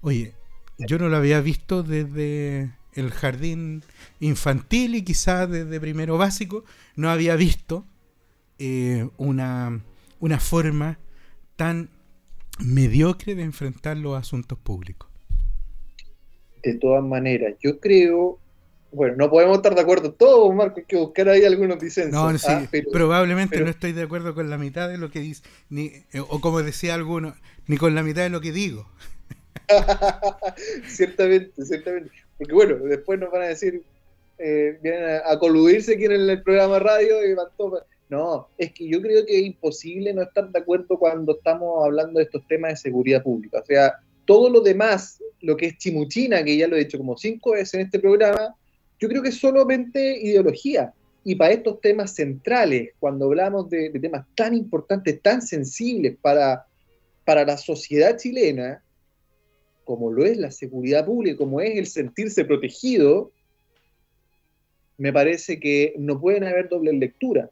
Oye, yo no lo había visto desde el jardín infantil y quizás desde primero básico, no había visto eh, una, una forma tan mediocre de enfrentar los asuntos públicos. De todas maneras, yo creo bueno, no podemos estar de acuerdo todos, Marco, hay que buscar ahí algunos disensos. No, sí, ah, probablemente no estoy de acuerdo con la mitad de lo que dice, ni, eh, o como decía alguno, ni con la mitad de lo que digo. ciertamente, ciertamente. Porque bueno, después nos van a decir, eh, vienen a, coludirse aquí en el, programa radio y van todos, No, es que yo creo que es imposible no estar de acuerdo cuando estamos hablando de estos temas de seguridad pública. O sea, todo lo demás, lo que es chimuchina, que ya lo he dicho como cinco veces en este programa, yo creo que es solamente ideología. Y para estos temas centrales, cuando hablamos de, temas tan importantes, tan sensibles para, para la sociedad chilena, como lo es la seguridad pública, como es el sentirse protegido, me parece que no pueden haber doble lectura.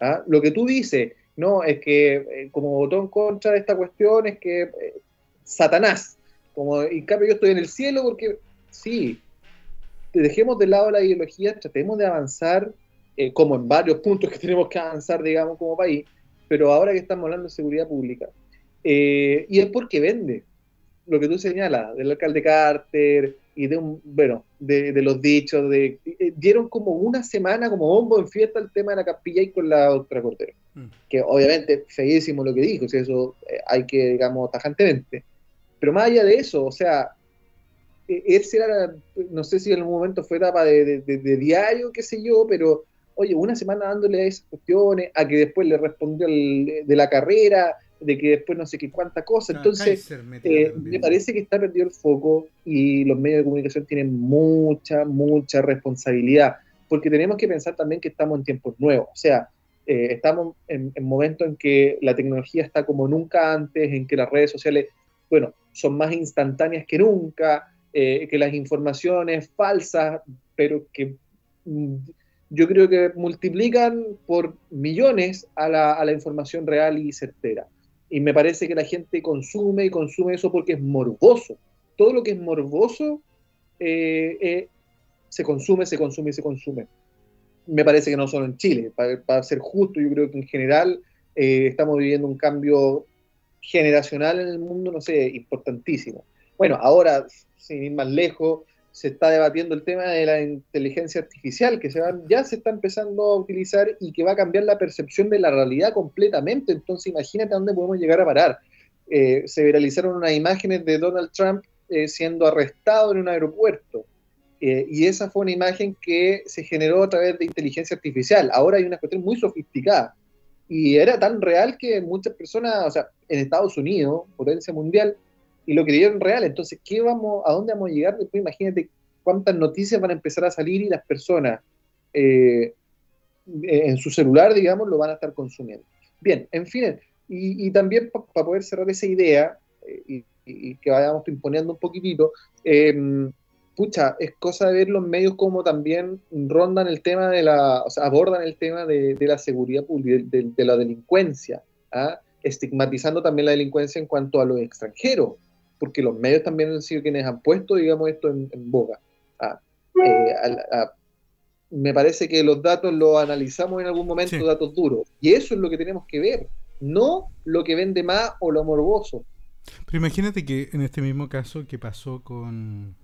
¿Ah? Lo que tú dices, no, es que eh, como votó en contra de esta cuestión, es que eh, Satanás, como en cambio yo estoy en el cielo porque sí, dejemos de lado la ideología, tratemos de avanzar, eh, como en varios puntos que tenemos que avanzar, digamos, como país, pero ahora que estamos hablando de seguridad pública, y es porque vende, lo que tú señalas, del alcalde Carter, y de un, bueno, de, los dichos, de, eh, dieron como una semana como bombo en fiesta el tema de la capilla y con la doctora Cordero. Mm. Que obviamente feísimo lo que dijo, si eso eh, hay que, digamos, tajantemente. Pero más allá de eso, o sea, e, él era, no sé si en algún momento fue etapa de, de, diario, qué sé yo, pero oye, una semana dándole a esas cuestiones, a que después le respondió el, de la carrera, de que después no sé qué cuánta cosa. Entonces, eh, me parece que está perdido el foco y los medios de comunicación tienen mucha, mucha responsabilidad, porque tenemos que pensar también que estamos en tiempos nuevos. O sea, eh, estamos en, momentos en que la tecnología está como nunca antes, en que las redes sociales, bueno, son más instantáneas que nunca, eh, que las informaciones falsas, pero que mm, yo creo que multiplican por millones a la, a la información real y certera. Y me parece que la gente consume y consume eso porque es morboso. Todo lo que es morboso eh, eh, se consume, se consume y se consume. Me parece que no solo en Chile. Para, ser justo, yo creo que en general eh, estamos viviendo un cambio generacional en el mundo, no sé, importantísimo. Bueno, ahora, sin ir más lejos, se está debatiendo el tema de la inteligencia artificial, que ya se está empezando a utilizar y que va a cambiar la percepción de la realidad completamente. Entonces, imagínate a dónde podemos llegar a parar. Eh, se viralizaron unas imágenes de Donald Trump eh, siendo arrestado en un aeropuerto. Eh, y esa fue una imagen que se generó a través de inteligencia artificial. Ahora hay una cuestión muy sofisticada. Y era tan real que muchas personas, o sea, en Estados Unidos, potencia mundial, y lo creyeron real. Entonces, ¿qué vamos, ¿a dónde vamos a llegar después? Imagínate cuántas noticias van a empezar a salir y las personas eh, en su celular, digamos, lo van a estar consumiendo. Bien, en fin, y, también para poder cerrar esa idea eh, y, que vayamos imponiendo un poquitito, em, pucha, es cosa de ver los medios como también rondan el tema de la, o sea, abordan el tema de, la seguridad pública, de, la delincuencia, ¿ah? estigmatizando también la delincuencia en cuanto a los extranjeros porque los medios también han sido quienes han puesto, digamos, esto en, boca. Ah, eh, me parece que los datos los analizamos en algún momento, datos duros, y eso es lo que tenemos que ver, no lo que vende más o lo morboso. Pero imagínate que en este mismo caso que pasó con,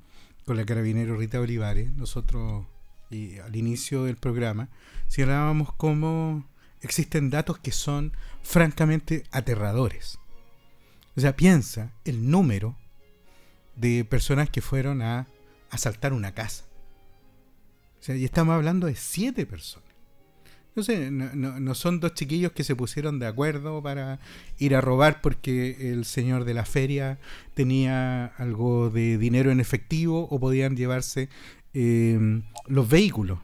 con la carabinero Rita Olivares, nosotros y al inicio del programa, si hablábamos cómo existen datos que son francamente aterradores. O sea, piensa el número de personas que fueron a asaltar una casa. O sea, y estamos hablando de siete personas. No sé, no, son dos chiquillos que se pusieron de acuerdo para ir a robar porque el señor de la feria tenía algo de dinero en efectivo o podían llevarse eh, los vehículos.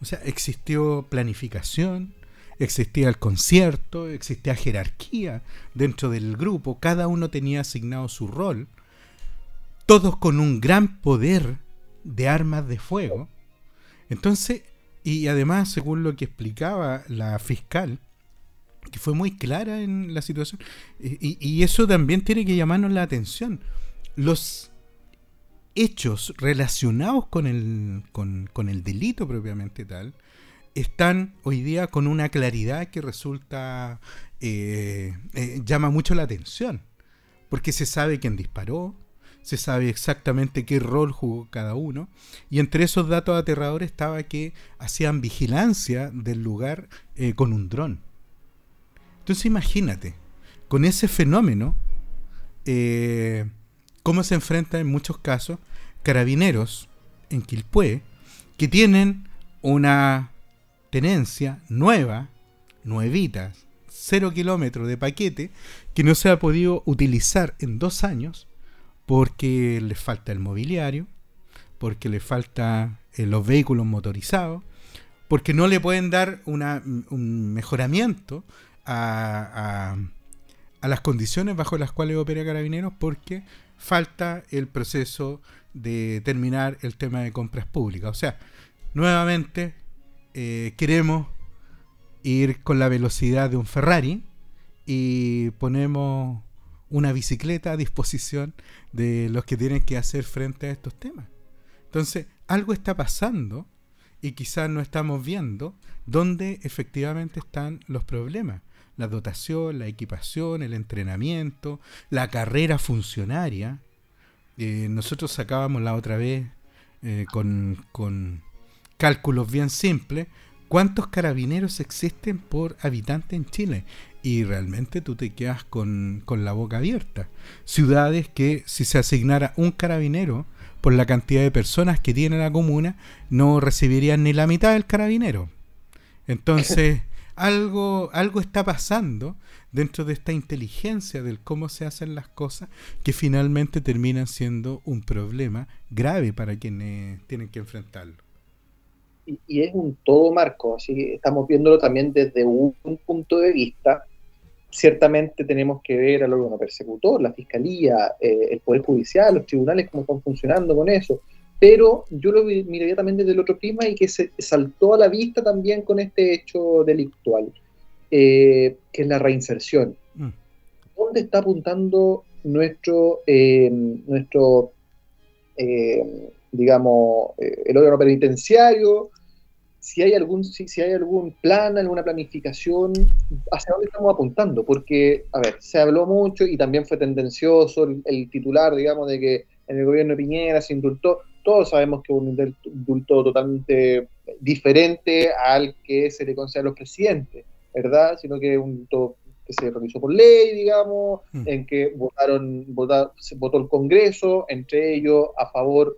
O sea, existió planificación, existía el concierto, existía jerarquía dentro del grupo, cada uno tenía asignado su rol, todos con un gran poder de armas de fuego. Entonces, y además, según lo que explicaba la fiscal, que fue muy clara en la situación, y, eso también tiene que llamarnos la atención. Los hechos relacionados con el, con, con el delito propiamente tal, están hoy día con una claridad que resulta, eh, eh, llama mucho la atención, porque se sabe quién disparó, se sabe exactamente qué rol jugó cada uno, y entre esos datos aterradores estaba que hacían vigilancia del lugar eh, con un dron. Entonces imagínate, con ese fenómeno, cómo se enfrenta en muchos casos carabineros en Quilpué, que tienen una tenencia nueva nuevita, cero kilómetros de paquete, que no se ha podido utilizar en dos años porque le falta el mobiliario, porque le falta eh, los vehículos motorizados, porque no le pueden dar un mejoramiento a, a, las condiciones bajo las cuales opera Carabineros, porque falta el proceso de terminar el tema de compras públicas. O sea, nuevamente eh, queremos ir con la velocidad de un Ferrari y ponemos una bicicleta a disposición de los que tienen que hacer frente a estos temas. Entonces, algo está pasando y quizás no estamos viendo dónde efectivamente están los problemas. La dotación, la equipación, el entrenamiento, la carrera funcionaria. Eh, nosotros sacábamos la otra vez eh, con, con cálculos bien simples cuántos carabineros existen por habitante en Chile. Y realmente tú te quedas con, con la boca abierta. Ciudades que si se asignara un carabinero por la cantidad de personas que tiene la comuna, no recibirían ni la mitad del carabinero. Entonces, algo, algo está pasando dentro de esta inteligencia del cómo se hacen las cosas que finalmente terminan siendo un problema grave para quienes tienen que enfrentarlo. Y, es un todo marco, así que estamos viéndolo también desde un punto de vista ciertamente tenemos que ver al órgano persecutor, la fiscalía, eh, el Poder Judicial, los tribunales, cómo están funcionando con eso. Pero yo lo miraría también desde el otro prisma y que se saltó a la vista también con este hecho delictual, eh, que es la reinserción. Mm. ¿Dónde está apuntando nuestro, eh, nuestro digamos, el órgano penitenciario, si hay algún, si, hay algún plan, alguna planificación, hacia dónde estamos apuntando, porque, a ver, se habló mucho y también fue tendencioso el, titular, digamos, de que en el gobierno de Piñera se indultó, todos sabemos que un indulto totalmente diferente al que se le concede a los presidentes, ¿verdad? Sino que un indulto que se realizó por ley, digamos, mm. en que votaron, se votó el Congreso, entre ellos a favor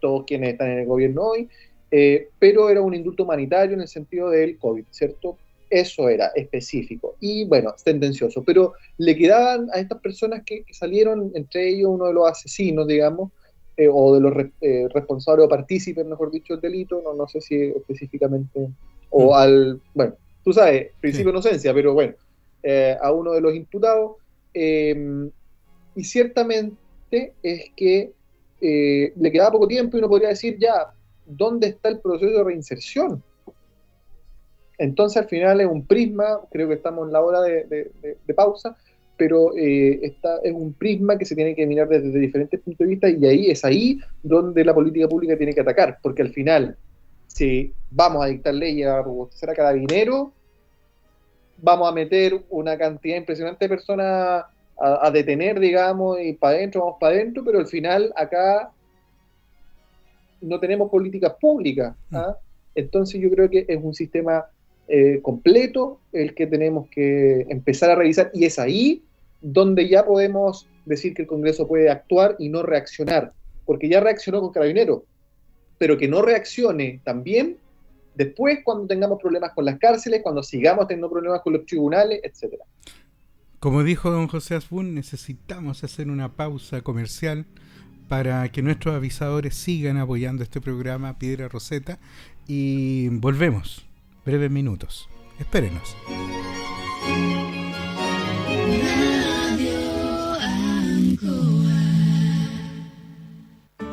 todos quienes están en el gobierno hoy, eh, pero era un indulto humanitario en el sentido del COVID, ¿cierto? Eso era específico y bueno, tendencioso, pero le quedaban a estas personas que, salieron, entre ellos uno de los asesinos, digamos, eh, o de los eh, responsables o partícipes, mejor dicho, del delito, no, no sé si específicamente, o mm. al, bueno, tú sabes, principio de inocencia, pero bueno, a uno de los imputados, em, y ciertamente es que le quedaba poco tiempo y uno podría decir, ya, dónde está el proceso de reinserción. Entonces al final es un prisma, creo que estamos en la hora de, pausa, pero eh, es un prisma que se tiene que mirar desde diferentes puntos de vista y ahí es ahí donde la política pública tiene que atacar, porque al final, si vamos a dictar leyes a robustecer a cada dinero, vamos a meter una cantidad impresionante de personas a, a detener, digamos, y para adentro, vamos para adentro, pero al final acá no tenemos políticas públicas. ¿ah? Mm. Entonces yo creo que es un sistema eh, completo el que tenemos que empezar a revisar y es ahí donde ya podemos decir que el Congreso puede actuar y no reaccionar, porque ya reaccionó con Carabineros, pero que no reaccione también después cuando tengamos problemas con las cárceles, cuando sigamos teniendo problemas con los tribunales, etcétera. Como dijo don José Asbun, necesitamos hacer una pausa comercial para que nuestros avisadores sigan apoyando este programa Piedra Roseta y volvemos breves minutos. Espérenos.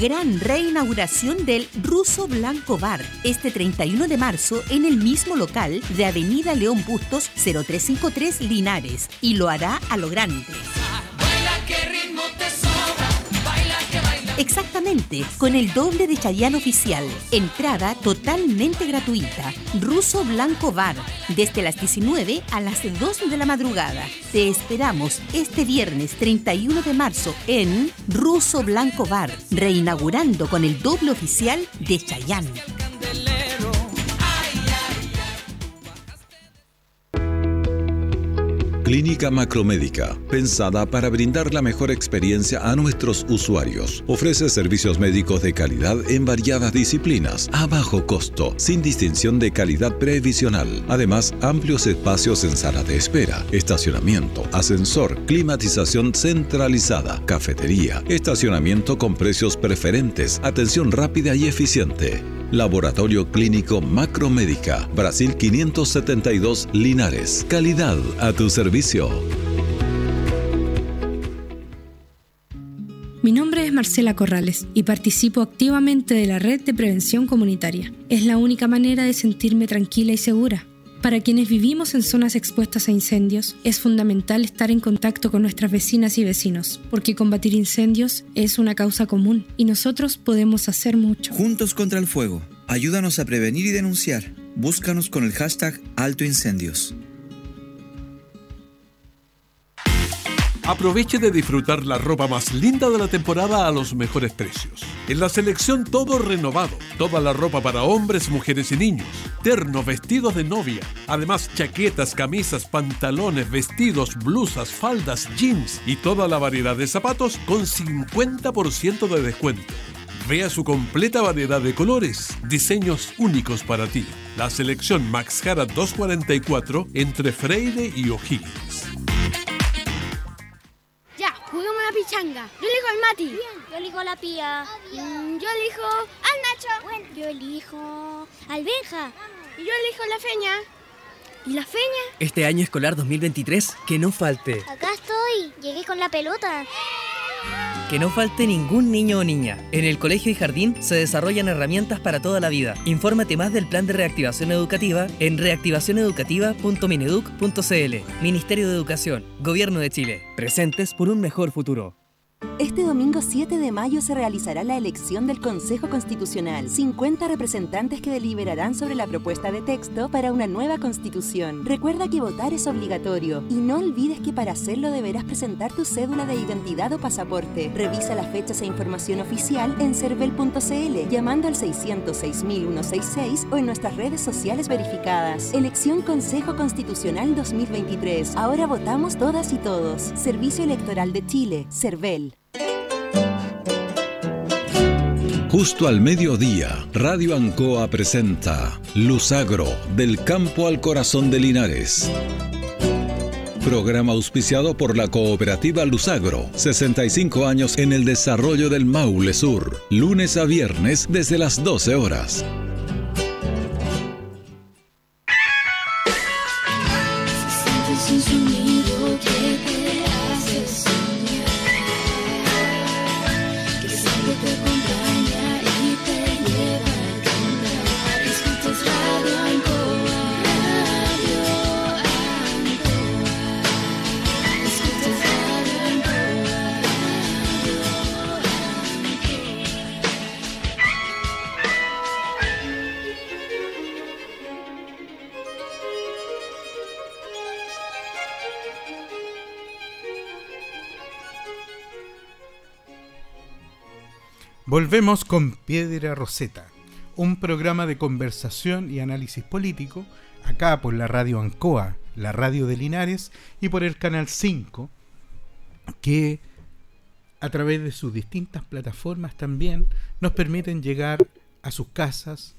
Gran reinauguración del Ruso Blanco Bar este 31 de marzo en el mismo local de Avenida León Bustos 0353 Linares y lo hará a lo grande. Exactamente, con el doble de Chayanne oficial. Entrada totalmente gratuita. Ruso Blanco Bar, desde las 19 a las 2 de la madrugada. Te esperamos este viernes 31 de marzo en Ruso Blanco Bar, reinaugurando con el doble oficial de Chayanne. Clínica Macromédica, pensada para brindar la mejor experiencia a nuestros usuarios. Ofrece servicios médicos de calidad en variadas disciplinas, a bajo costo, sin distinción de calidad previsional. Además, amplios espacios en sala de espera, estacionamiento, ascensor, climatización centralizada, cafetería, estacionamiento con precios preferentes, atención rápida y eficiente. Laboratorio Clínico Macromédica, Brasil 572 Linares. Calidad a tu servicio. Mi nombre es Marcela Corrales y participo activamente de la red de prevención comunitaria. Es la única manera de sentirme tranquila y segura. Para quienes vivimos en zonas expuestas a incendios, es fundamental estar en contacto con nuestras vecinas y vecinos, porque combatir incendios es una causa común y nosotros podemos hacer mucho. Juntos contra el fuego. Ayúdanos a prevenir y denunciar. Búscanos con el hashtag Alto Incendios. Aproveche de disfrutar la ropa más linda de la temporada a los mejores precios. En la selección todo renovado, toda la ropa para hombres, mujeres y niños, ternos, vestidos de novia, además chaquetas, camisas, pantalones, vestidos, blusas, faldas, jeans y toda la variedad de zapatos con 50% de descuento. Vea su completa variedad de colores, diseños únicos para ti. La selección Max Jara 244 entre Freire y O'Higgins. Juguemos una pichanga. Yo elijo al Mati. Yo elijo a la Pía. Mm, yo elijo al Nacho. Yo elijo al Benja. Y yo elijo la Feña. ¿Y la Feña? Este año escolar 2023, que no falte. Acá estoy. Llegué con la pelota. Que no falte ningún niño o niña. En el colegio y jardín se desarrollan herramientas para toda la vida. Infórmate más del plan de reactivación educativa en reactivacioneducativa.mineduc.cl. Ministerio de Educación, Gobierno de Chile. Presentes por un mejor futuro. Este domingo 7 de mayo se realizará la elección del Consejo Constitucional. 50 representantes que deliberarán sobre la propuesta de texto para una nueva constitución. Recuerda que votar es obligatorio y no olvides que para hacerlo deberás presentar tu cédula de identidad o pasaporte. Revisa las fechas e información oficial en cervel.cl llamando al 606.166 o en nuestras redes sociales verificadas. Elección Consejo Constitucional 2023. Ahora votamos todas y todos. Servicio Electoral de Chile, CERVEL. Justo al mediodía, Radio Ancoa presenta Luzagro, del campo al corazón de Linares. Programa auspiciado por la cooperativa Luzagro, 65 años en el desarrollo del Maule Sur, lunes a viernes desde las 12 horas. Volvemos con Piedra Roseta, un programa de conversación y análisis político, acá por la radio Ancoa, la radio de Linares, y por el Canal 5, que a través de sus distintas plataformas también nos permiten llegar a sus casas,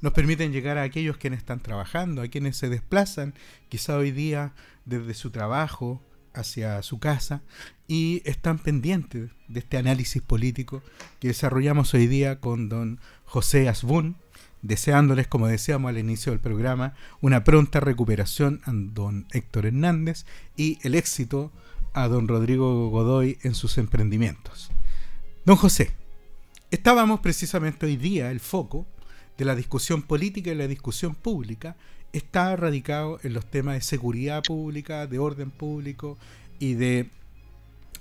nos permiten llegar a aquellos quienes están trabajando, a quienes se desplazan quizá hoy día desde su trabajo hacia su casa y están pendientes de este análisis político que desarrollamos hoy día con don José Asbun, deseándoles, como decíamos al inicio del programa, una pronta recuperación a don Héctor Hernández y el éxito a don Rodrigo Godoy en sus emprendimientos. Don José, estábamos precisamente hoy día, el foco de la discusión política y la discusión pública está radicado en los temas de seguridad pública, de orden público y de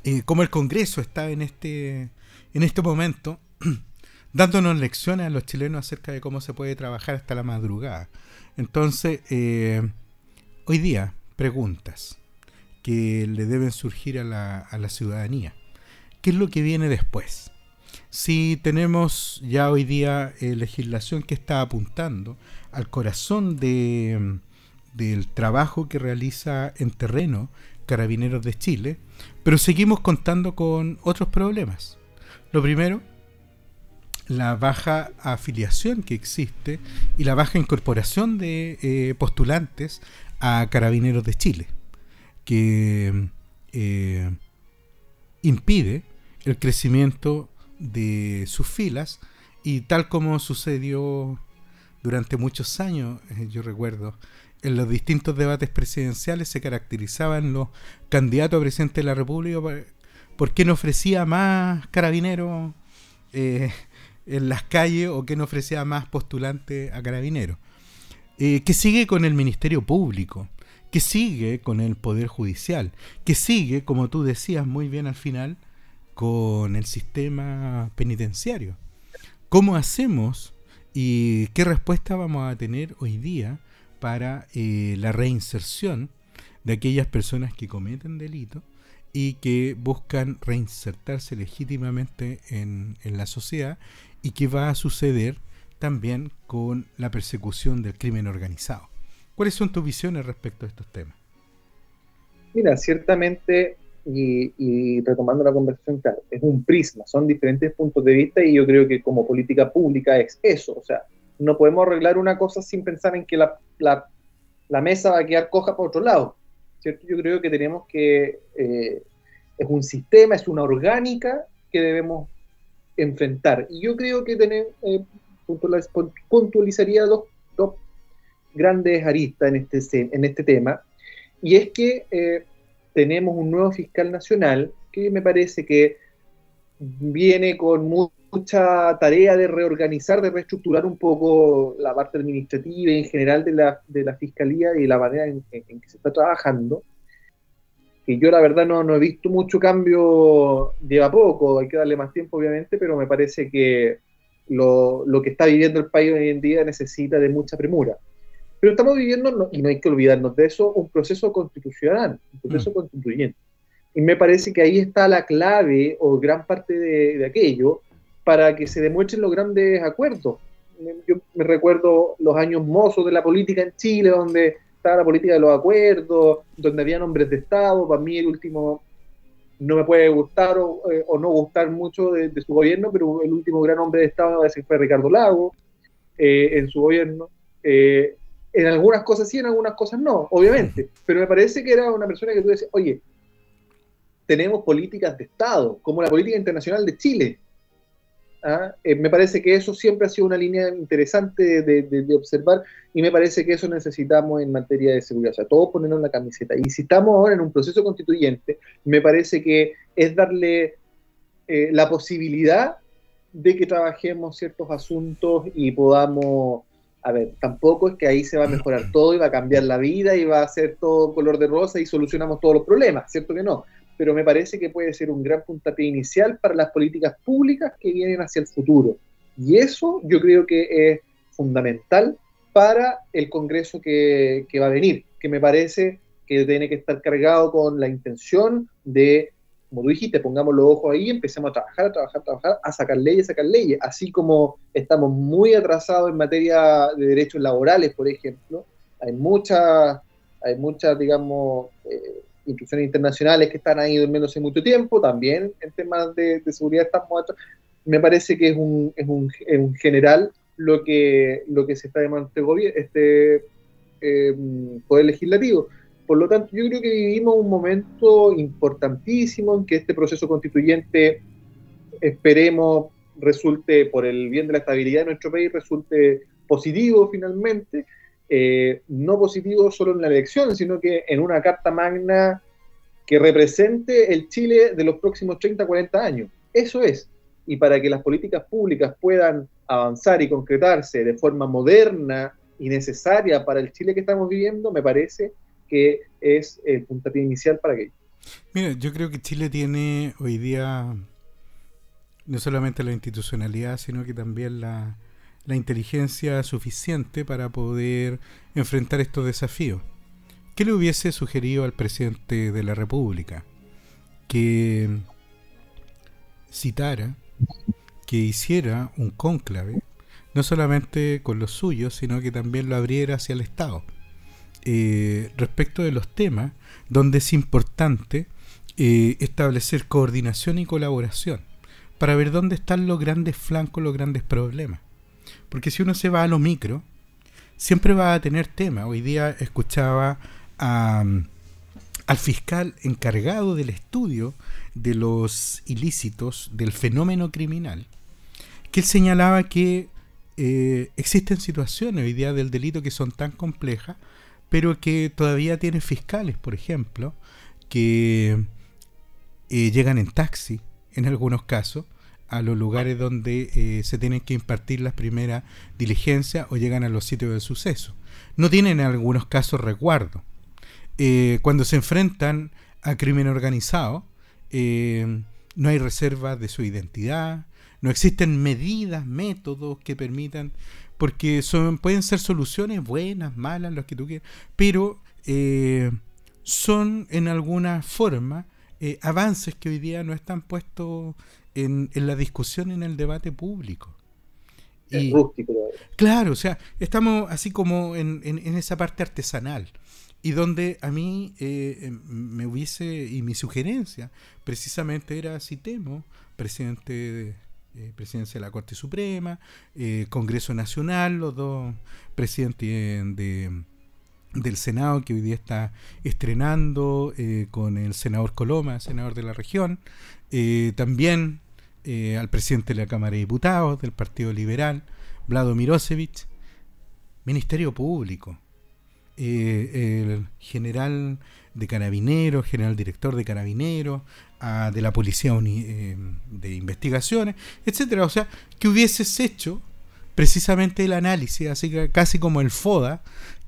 eh, cómo el Congreso está en este, en este momento dándonos lecciones a los chilenos acerca de cómo se puede trabajar hasta la madrugada. Entonces, eh, hoy día, preguntas que le deben surgir a la, a la ciudadanía. ¿Qué es lo que viene después? Si tenemos ya hoy día eh, legislación que está apuntando al corazón de, del trabajo que realiza en terreno Carabineros de Chile, pero seguimos contando con otros problemas. Lo primero, la baja afiliación que existe y la baja incorporación de eh, postulantes a Carabineros de Chile, que eh, impide el crecimiento de sus filas y tal como sucedió durante muchos años, eh, yo recuerdo, en los distintos debates presidenciales se caracterizaban los candidatos a presidente de la República por, quién ofrecía más carabineros en las calles o no ofrecía más postulantes a carabineros. Eh, que sigue con el Ministerio Público, que sigue con el Poder Judicial, que sigue, como tú decías muy bien al final, con el sistema penitenciario. ¿Cómo hacemos y qué respuesta vamos a tener hoy día para eh, la reinserción de aquellas personas que cometen delitos y que buscan reinsertarse legítimamente en, en la sociedad y qué va a suceder también con la persecución del crimen organizado. ¿Cuáles son tus visiones respecto a estos temas? Mira, ciertamente, y, retomando la conversación, claro, es un prisma, son diferentes puntos de vista y yo creo que como política pública es eso, o sea, no podemos arreglar una cosa sin pensar en que la, la, mesa va a quedar coja por otro lado, ¿cierto? Yo creo que tenemos que, eh, es un sistema, es una orgánica que debemos enfrentar. Y yo creo que tenemos, eh, puntualizaría dos, dos, grandes aristas en este, en este tema, y es que eh, tenemos un nuevo fiscal nacional que me parece que viene con mucha tarea de reorganizar, de reestructurar un poco la parte administrativa y en general de la, de la fiscalía y la manera en que se está trabajando que yo la verdad no, no, he visto mucho cambio, lleva poco, hay que darle más tiempo obviamente, pero me parece que lo, lo, que está viviendo el país hoy en día necesita de mucha premura. Pero estamos viviendo, y no hay que olvidarnos de eso, un proceso constitucional, un proceso mm. constituyente. Y me parece que ahí está la clave o gran parte de, de aquello para que se demuestren los grandes acuerdos. Yo me recuerdo los años mozos de la política en Chile, donde estaba la política de los acuerdos, donde había nombres de Estado. Para mí el último no me puede gustar o, eh, no gustar mucho de, su gobierno, pero el último gran hombre de Estado fue Ricardo Lago eh, en su gobierno. Eh, en algunas cosas sí, en algunas cosas no, obviamente, pero me parece que era una persona que tú decías, oye, tenemos políticas de Estado, como la política internacional de Chile, ¿ah? Eh, me parece que eso siempre ha sido una línea interesante de, observar y me parece que eso necesitamos en materia de seguridad. O sea, todos ponernos la camiseta. Y si estamos ahora en un proceso constituyente, me parece que es darle eh, la posibilidad de que trabajemos ciertos asuntos y podamos a ver, tampoco es que ahí se va a mejorar todo y va a cambiar la vida y va a ser todo color de rosa y solucionamos todos los problemas, ¿cierto que no? pero me parece que puede ser un gran puntapié inicial para las políticas públicas que vienen hacia el futuro. Y eso yo creo que es fundamental para el Congreso que, va a venir, que me parece que tiene que estar cargado con la intención de, como tú dijiste, pongamos los ojos ahí, empecemos a trabajar, a trabajar, a trabajar, a sacar leyes, a sacar leyes, así como estamos muy atrasados en materia de derechos laborales, por ejemplo, hay muchas, hay muchas, digamos, eh, instituciones internacionales que están ahí durmiendo hace mucho tiempo, también en temas de, seguridad estamos Me parece que es un, es un, general lo que, lo que se está demandando este, este eh, Poder Legislativo. Por lo tanto, yo creo que vivimos un momento importantísimo en que este proceso constituyente, esperemos, resulte, por el bien de la estabilidad de nuestro país, resulte positivo finalmente, eh, no positivo solo en la elección, sino que en una carta magna que represente el Chile de los próximos 30, 40 años. Eso es. Y para que las políticas públicas puedan avanzar y concretarse de forma moderna y necesaria para el Chile que estamos viviendo, me parece que es el puntapié inicial para aquello. Mira, yo creo que Chile tiene hoy día no solamente la institucionalidad, sino que también la, la inteligencia suficiente para poder enfrentar estos desafíos. ¿Qué le hubiese sugerido al presidente de la República? Que citara, que hiciera un cónclave, no solamente con los suyos, sino que también lo abriera hacia el Estado. Eh, respecto de los temas donde es importante eh, establecer coordinación y colaboración para ver dónde están los grandes flancos, los grandes problemas. Porque si uno se va a lo micro, siempre va a tener tema. Hoy día escuchaba al fiscal encargado del estudio de los ilícitos del fenómeno criminal, que él señalaba que eh, existen situaciones hoy día del delito que son tan complejas, pero que todavía tienen fiscales, por ejemplo, que eh, llegan en taxi, en algunos casos, a los lugares donde eh, se tienen que impartir las primeras diligencias o llegan a los sitios de suceso. No tienen en algunos casos resguardo. Eh, cuando se enfrentan a crimen organizado, no hay reservas de su identidad, no existen medidas, métodos que permitan, porque son, pueden ser soluciones buenas, malas, lo que tú quieras, pero son en alguna forma avances que hoy día no están puestos en, la discusión, en el debate público. y, rústico. Claro, o sea, estamos así como en, esa parte artesanal y donde a mí eh, em, me hubiese, y mi sugerencia precisamente era, citemos, presidente de, eh, presidencia de la Corte Suprema, eh, Congreso Nacional, los dos presidentes de, del Senado que hoy día está estrenando con el senador Coloma, senador de la región, también eh, al presidente de la Cámara de Diputados del Partido Liberal, Vlado Mirosevich, Ministerio Público, eh, el general de Carabineros, general director de Carabineros, de la Policía eh, de Investigaciones, etcétera. O sea, que hubieses hecho precisamente el análisis, así que casi como el FODA,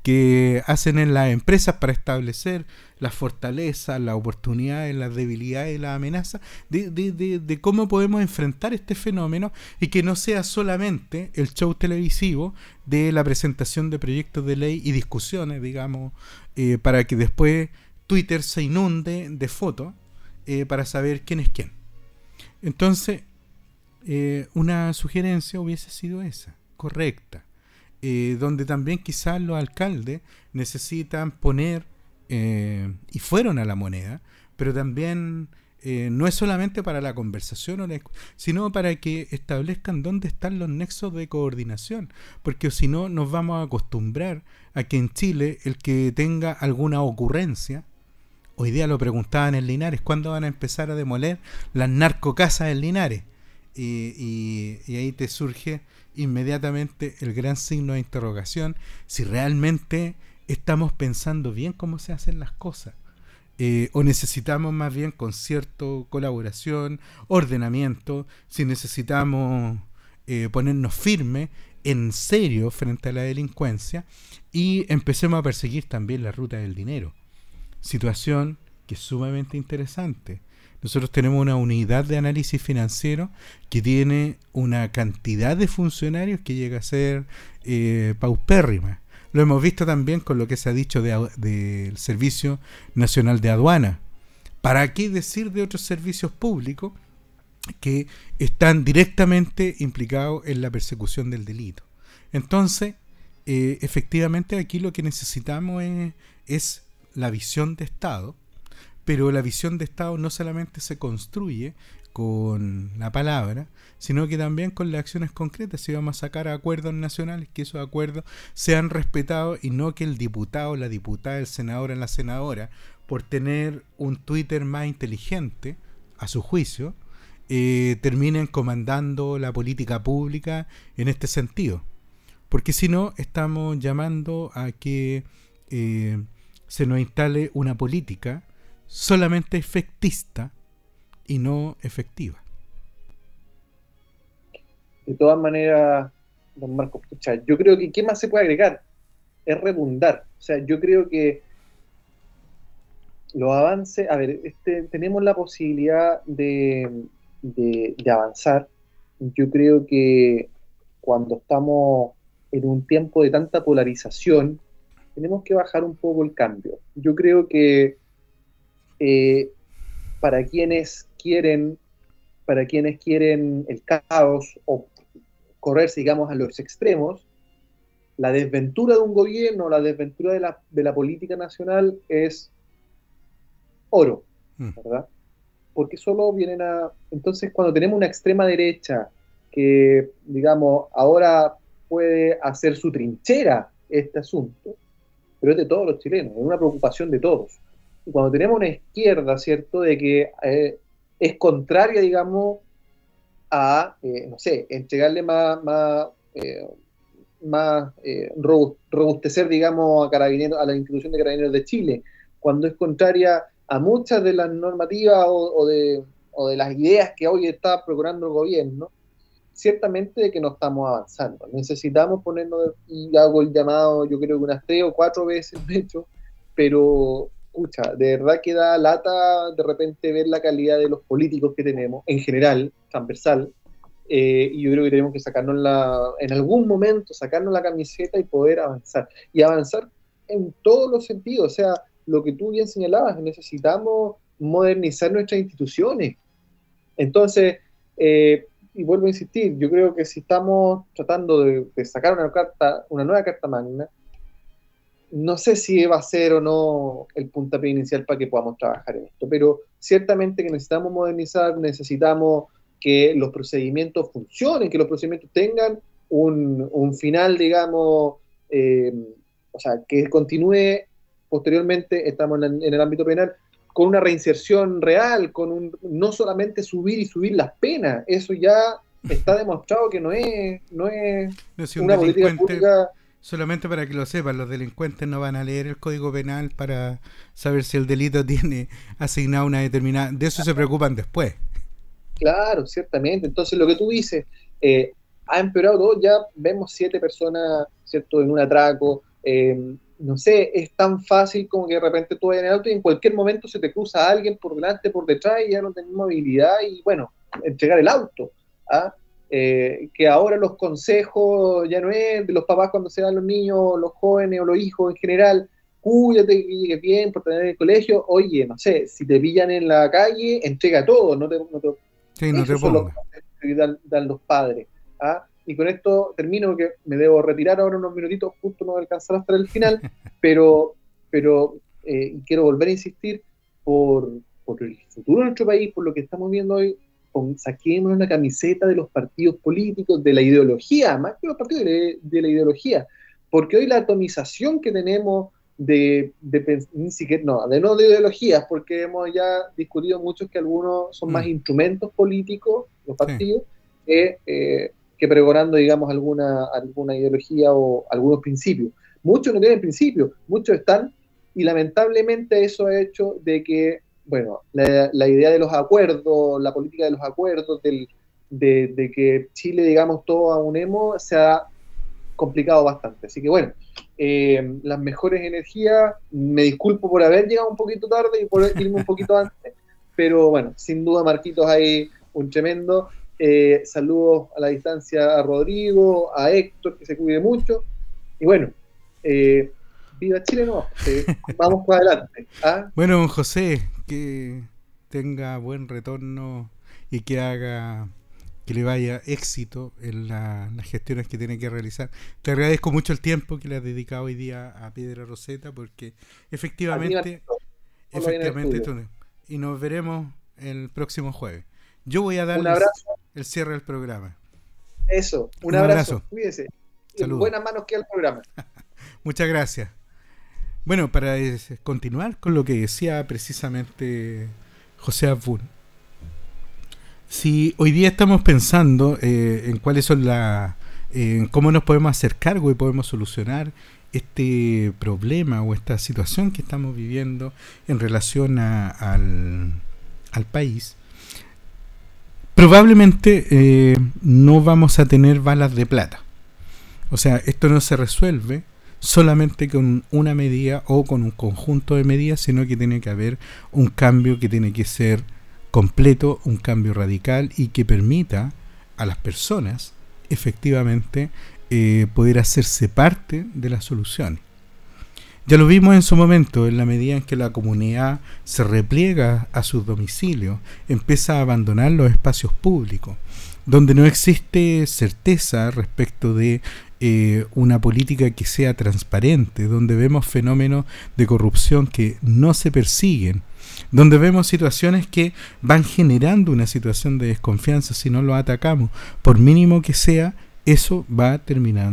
que hacen en las empresas para establecer las fortalezas, las oportunidades, las debilidades las amenazas, de, de, de, cómo podemos enfrentar este fenómeno y que no sea solamente el show televisivo de la presentación de proyectos de ley y discusiones, digamos, eh, para que después Twitter se inunde de fotos eh, para saber quién es quién. Entonces, eh, una sugerencia hubiese sido esa, correcta eh, donde también quizás los alcaldes necesitan poner, y fueron a la moneda, pero también no es solamente para la conversación, sino para que establezcan dónde están los nexos de coordinación, porque si no nos vamos a acostumbrar a que en Chile el que tenga alguna ocurrencia, hoy día lo preguntaban en Linares, ¿cuándo van a empezar a demoler las narcocasas en Linares? y ahí te surge inmediatamente el gran signo de interrogación si realmente estamos pensando bien cómo se hacen las cosas. Eh, o necesitamos más bien concierto, colaboración, ordenamiento, si necesitamos eh, ponernos firmes en serio frente a la delincuencia y empecemos a perseguir también la ruta del dinero. Situación que es sumamente interesante. Nosotros tenemos una unidad de análisis financiero que tiene una cantidad de funcionarios que llega a ser eh, paupérrima. Lo hemos visto también con lo que se ha dicho del Servicio Nacional de Aduana. ¿Para qué decir de otros servicios públicos que están directamente implicados en la persecución del delito? Entonces, eh, efectivamente aquí lo que necesitamos es la visión de Estado pero la visión de Estado no solamente se construye con la palabra, sino que también con las acciones concretas. Si vamos a sacar acuerdos nacionales, que esos acuerdos sean respetados y no que el diputado, la diputada, el senador, la senadora, por tener un Twitter más inteligente, a su juicio, eh, terminen comandando la política pública en este sentido. Porque si no, estamos llamando a que eh, se nos instale una política solamente efectista y no efectiva. De todas maneras, don Marcos, yo creo que ¿qué más se puede agregar? Es redundar. O sea, yo creo que los avances, a ver, este, tenemos la posibilidad de, de, avanzar. Yo creo que cuando estamos en un tiempo de tanta polarización, tenemos que bajar un poco el cambio. Yo creo que eh, para quienes quieren, para quienes quieren el caos o correrse, digamos, a los extremos, la desventura de un gobierno, la desventura de la, de la política nacional es oro, mm. ¿verdad? Porque solo vienen a... Entonces, cuando tenemos una extrema derecha que, digamos, ahora puede hacer su trinchera este asunto, pero es de todos los chilenos, es una preocupación de todos. Y cuando tenemos una izquierda, ¿cierto?, de que eh, es contraria, digamos, a, eh, no sé, entregarle más, más, eh, más robustecer, digamos, a, carabineros, a la institución de carabineros de Chile, cuando es contraria a muchas de las normativas o, de, o de las ideas que hoy está procurando el gobierno, ciertamente de que no estamos avanzando. Necesitamos ponernos, y hago el llamado, yo creo que unas tres o cuatro veces, de hecho, pero, escucha, de verdad que da lata de repente ver la calidad de los políticos que tenemos, en general, transversal, eh, y yo creo que tenemos que sacarnos la, en algún momento, sacarnos la camiseta y poder avanzar. Y avanzar en todos los sentidos, o sea, lo que tú bien señalabas, necesitamos modernizar nuestras instituciones. Entonces, eh, y vuelvo a insistir, yo creo que si estamos tratando de, sacar una carta, una nueva carta magna, no sé si va a ser o no el puntapié inicial para que podamos trabajar en esto, pero ciertamente que necesitamos modernizar, necesitamos que los procedimientos funcionen, que los procedimientos tengan un, final, digamos, eh, o sea, que continúe. Posteriormente, estamos en, el ámbito penal, con una reinserción real, con un, no solamente subir y subir las penas, eso ya está demostrado que no es, no es, una política pública. Solamente para que lo sepan, los delincuentes no van a leer el Código Penal para saber si el delito tiene asignado una determinada... De eso se preocupan después. Claro, ciertamente. Entonces, lo que tú dices, eh, ha empeorado todo, ya vemos siete personas, ¿cierto?, en un atraco, eh, no sé, es tan fácil como que de repente tú vayas en el auto y en cualquier momento se te cruza alguien por delante, por detrás y ya no tenés movilidad y bueno, entregar el auto. ¿ah? Eh, que ahora los consejos ya no es de los papás cuando se van los niños, los jóvenes o los hijos en general, cuídate que llegues bien por tener el colegio, oye, no sé, si te pillan en la calle, entrega todo, no te, no te, sí, no te que dan, dan, los padres. ¿ah? Y con esto termino porque me debo retirar ahora unos minutitos, justo no alcanzar hasta el final, pero, pero eh, quiero volver a insistir por, por, el futuro de nuestro país, por lo que estamos viendo hoy, con, saquemos una camiseta de los partidos políticos, de la ideología, más que los partidos de, la ideología, porque hoy la atomización que tenemos de, de, ni siquiera, no, de no de ideologías, porque hemos ya discutido mucho que algunos son más mm. instrumentos políticos, los partidos, que eh, que pregonando, digamos, alguna, alguna ideología o algunos principios. Muchos no tienen principios, muchos están, y lamentablemente eso ha hecho de que, bueno, la, idea de los acuerdos, la política de los acuerdos, del, de, que Chile, digamos, todo aunemos, se ha complicado bastante. Así que bueno, eh, las mejores energías, me disculpo por haber llegado un poquito tarde y por irme un poquito antes, pero bueno, sin duda Marquitos hay un tremendo. Eh, saludos a la distancia a Rodrigo, a Héctor, que se cuide mucho. Y bueno, eh, viva Chile, no, eh, vamos para adelante. ¿ah? Bueno, don José, que tenga buen retorno y que haga que le vaya éxito en las gestiones que tiene que realizar. Te agradezco mucho el tiempo que le has dedicado hoy día a Piedra Roseta porque efectivamente, efectivamente, y nos veremos el próximo jueves. Yo voy a darle el cierre del programa. Eso, un, abrazo. Cuídese. En buenas manos queda el programa. Muchas gracias. Bueno, para continuar con lo que decía precisamente José Abun. Si hoy día estamos pensando eh, en cuáles son las. en cómo nos podemos hacer cargo y podemos solucionar este problema o esta situación que estamos viviendo en relación al, al país, probablemente eh, no vamos a tener balas de plata. O sea, esto no se resuelve solamente con una medida o con un conjunto de medidas, sino que tiene que haber un cambio que tiene que ser completo, un cambio radical y que permita a las personas efectivamente eh, poder hacerse parte de las soluciones. Ya lo vimos en su momento, en la medida en que la comunidad se repliega a sus domicilios, empieza a abandonar los espacios públicos, donde no existe certeza respecto de eh, una política que sea transparente, donde vemos fenómenos de corrupción que no se persiguen, donde vemos situaciones que van generando una situación de desconfianza. Si no lo atacamos, por mínimo que sea, eso va a terminar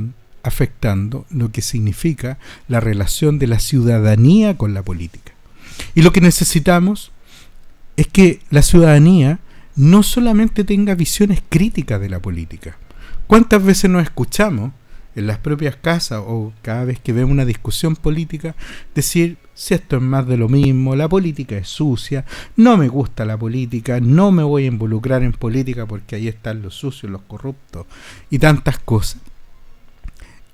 afectando lo que significa la relación de la ciudadanía con la política. Y lo que necesitamos es que la ciudadanía no solamente tenga visiones críticas de la política. ¿Cuántas veces nos escuchamos en las propias casas o cada vez que vemos una discusión política decir si esto es más de lo mismo, la política es sucia, no me gusta la política, no me voy a involucrar en política porque ahí están los sucios, los corruptos y tantas cosas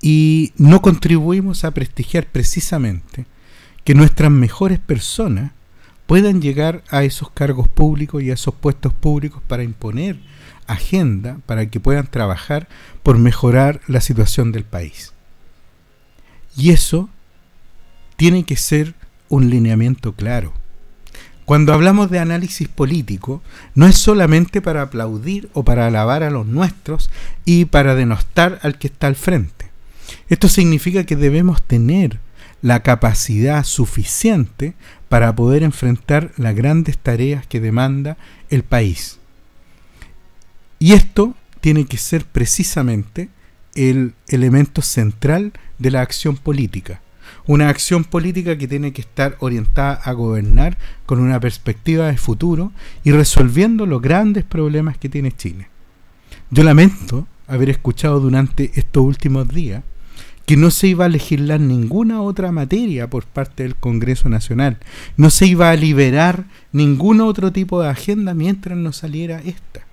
y no contribuimos a prestigiar precisamente que nuestras mejores personas puedan llegar a esos cargos públicos y a esos puestos públicos para imponer agenda, para que puedan trabajar por mejorar la situación del país. Y eso tiene que ser un lineamiento claro. Cuando hablamos de análisis político, no es solamente para aplaudir o para alabar a los nuestros y para denostar al que está al frente. Esto significa que debemos tener la capacidad suficiente para poder enfrentar las grandes tareas que demanda el país. Y esto tiene que ser precisamente el elemento central de la acción política. Una acción política que tiene que estar orientada a gobernar con una perspectiva de futuro y resolviendo los grandes problemas que tiene Chile. Yo lamento haber escuchado durante estos últimos días que no se iba a legislar ninguna otra materia por parte del Congreso Nacional, no se iba a liberar ningún otro tipo de agenda mientras no saliera esta.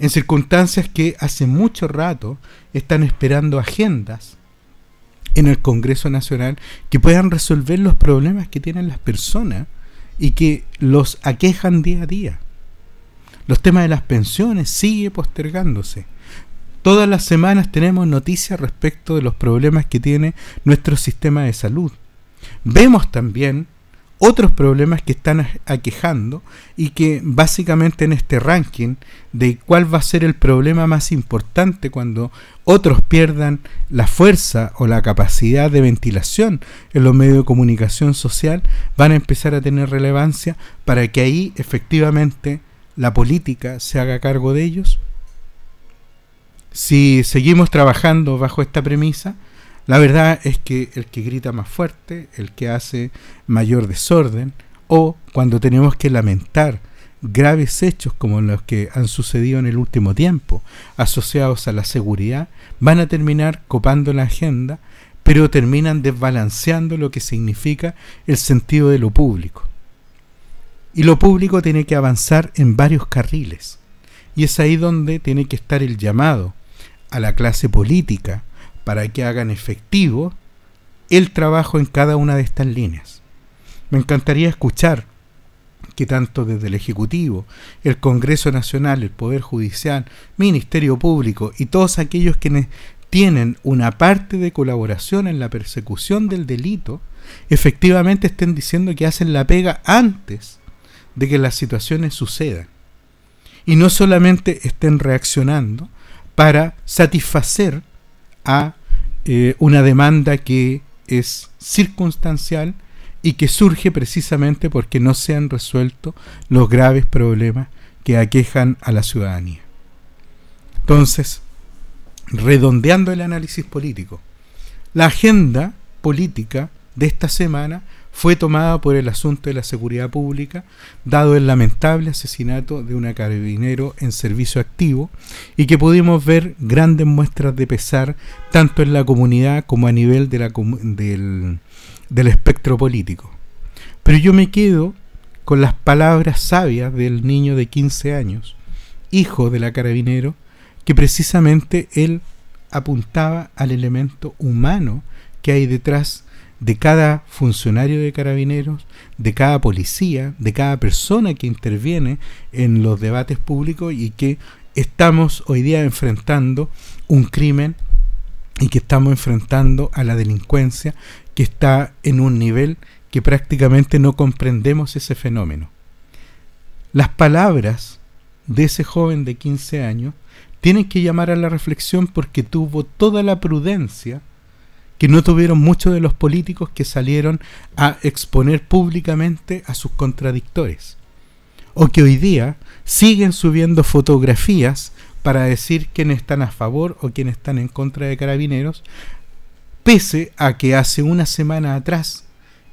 En circunstancias que hace mucho rato están esperando agendas en el Congreso Nacional que puedan resolver los problemas que tienen las personas y que los aquejan día a día. Los temas de las pensiones sigue postergándose Todas las semanas tenemos noticias respecto de los problemas que tiene nuestro sistema de salud. Vemos también otros problemas que están aquejando y que básicamente en este ranking de cuál va a ser el problema más importante cuando otros pierdan la fuerza o la capacidad de ventilación en los medios de comunicación social van a empezar a tener relevancia para que ahí efectivamente la política se haga cargo de ellos si seguimos trabajando bajo esta premisa, la verdad es que el que grita más fuerte, el que hace mayor desorden, o cuando tenemos que lamentar graves hechos como los que han sucedido en el último tiempo, asociados a la seguridad, van a terminar copando la agenda, pero terminan desbalanceando lo que significa el sentido de lo público. Y lo público tiene que avanzar en varios carriles. Y es ahí donde tiene que estar el llamado a la clase política para que hagan efectivo el trabajo en cada una de estas líneas. Me encantaría escuchar que tanto desde el Ejecutivo, el Congreso Nacional, el Poder Judicial, Ministerio Público y todos aquellos quienes tienen una parte de colaboración en la persecución del delito, efectivamente estén diciendo que hacen la pega antes de que las situaciones sucedan. Y no solamente estén reaccionando, para satisfacer a eh, una demanda que es circunstancial y que surge precisamente porque no se han resuelto los graves problemas que aquejan a la ciudadanía. Entonces, redondeando el análisis político, la agenda política de esta semana fue tomada por el asunto de la seguridad pública, dado el lamentable asesinato de una carabinero en servicio activo y que pudimos ver grandes muestras de pesar tanto en la comunidad como a nivel del, del espectro político. Pero yo me quedo con las palabras sabias del niño de 15 años, hijo de la carabinero, que precisamente él apuntaba al elemento humano que hay detrás de cada funcionario de carabineros, de cada policía, de cada persona que interviene en los debates públicos y que estamos hoy día enfrentando un crimen y que estamos enfrentando a la delincuencia que está en un nivel que prácticamente no comprendemos ese fenómeno. Las palabras de ese joven de 15 años tienen que llamar a la reflexión porque tuvo toda la prudencia que no tuvieron muchos de los políticos que salieron a exponer públicamente a sus contradictores. O que hoy día siguen subiendo fotografías para decir quiénes están a favor o quiénes están en contra de carabineros, pese a que hace una semana atrás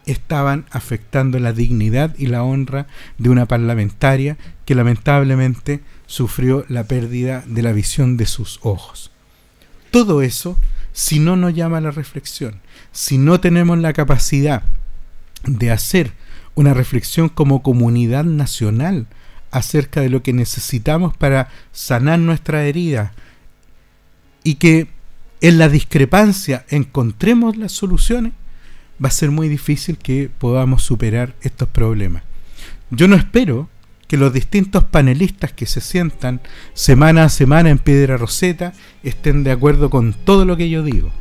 estaban afectando la dignidad y la honra de una parlamentaria que lamentablemente sufrió la pérdida de la visión de sus ojos. Todo eso si no nos llama a la reflexión, si no tenemos la capacidad de hacer una reflexión como comunidad nacional acerca de lo que necesitamos para sanar nuestra herida y que en la discrepancia encontremos las soluciones, va a ser muy difícil que podamos superar estos problemas. Yo no espero que los distintos panelistas que se sientan semana a semana en Piedra Roseta estén de acuerdo con todo lo que yo digo.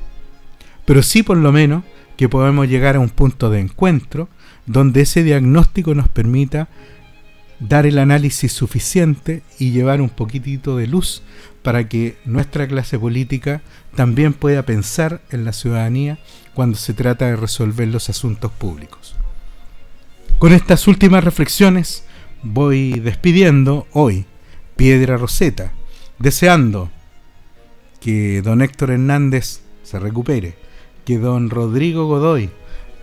Pero sí por lo menos que podamos llegar a un punto de encuentro donde ese diagnóstico nos permita dar el análisis suficiente y llevar un poquitito de luz para que nuestra clase política también pueda pensar en la ciudadanía cuando se trata de resolver los asuntos públicos. Con estas últimas reflexiones voy despidiendo hoy Piedra Roseta, deseando que don Héctor Hernández se recupere, que don Rodrigo Godoy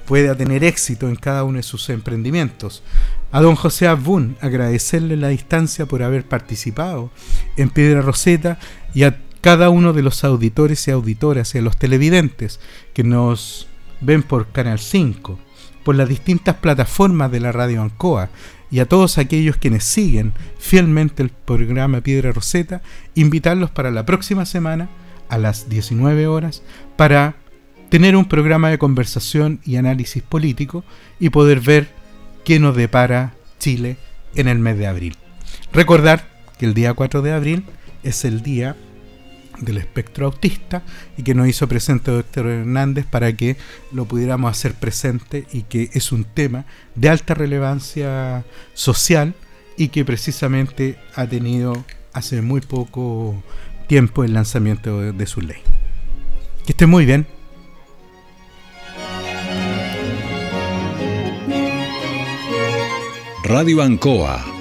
pueda tener éxito en cada uno de sus emprendimientos. A don José Abun agradecerle la distancia por haber participado en Piedra Roseta y a cada uno de los auditores y auditoras y a los televidentes que nos ven por Canal 5, por las distintas plataformas de la radio Ancoa y a todos aquellos quienes siguen fielmente el programa Piedra Roseta, invitarlos para la próxima semana a las 19 horas para tener un programa de conversación y análisis político y poder ver qué nos depara Chile en el mes de abril. Recordar que el día 4 de abril es el día del espectro autista y que nos hizo presente doctor Hernández para que lo pudiéramos hacer presente y que es un tema de alta relevancia social y que precisamente ha tenido hace muy poco tiempo el lanzamiento de, su ley. Que esté muy bien. Radio Ancoa